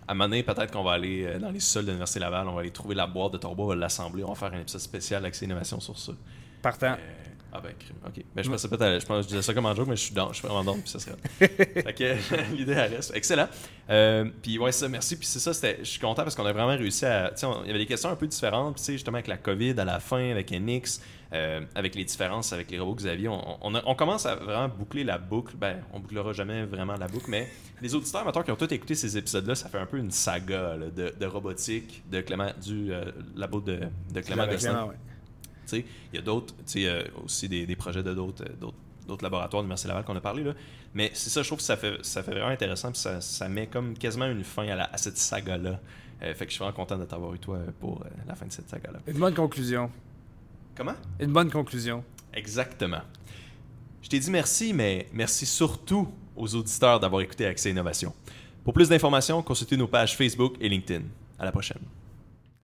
à un moment donné, peut-être qu'on va aller euh, dans les sols de l'Université Laval, on va aller trouver la boîte de ton robot, on va l'assembler, on va faire un épisode spécial Accès Innovation sur ça. Partant. Euh, ah ben, ok. Ben, je pensais peut-être, je pense, je disais ça comme un joke, mais je suis dans, je suis vraiment dans, puis ça serait. fait que l'idée elle reste. Excellent. Euh, puis ouais, ça, merci. Puis c'est ça, je suis content parce qu'on a vraiment réussi à, tu sais, on- il y avait des questions un peu différentes. Puis tu sais, justement avec la COVID à la fin, avec NX, euh, avec les différences avec les robots que vous aviez, on, on, a- on commence à vraiment boucler la boucle. Ben, on bouclera jamais vraiment la boucle, mais les auditeurs, maintenant qui ont tous écouté ces épisodes-là, ça fait un peu une saga là, de, de robotique, de Clément, du euh, labo de, de Clément Gosselin. Ouais. Il y a d'autres, tu sais, euh, aussi des, des projets de d'autres, euh, d'autres, laboratoires de Merci Laval qu'on a parlé là. Mais c'est ça, je trouve que ça fait, ça fait vraiment intéressant, puis ça, ça met comme quasiment une fin à, la- à cette saga-là. Euh, fait que je suis vraiment content de t'avoir eu toi pour euh, la fin de cette saga-là. Une bonne conclusion. Comment? Une bonne conclusion. Exactement. Je t'ai dit merci, mais merci surtout aux auditeurs d'avoir écouté Accès Innovation. Pour plus d'informations, consultez nos pages Facebook et LinkedIn. À la prochaine.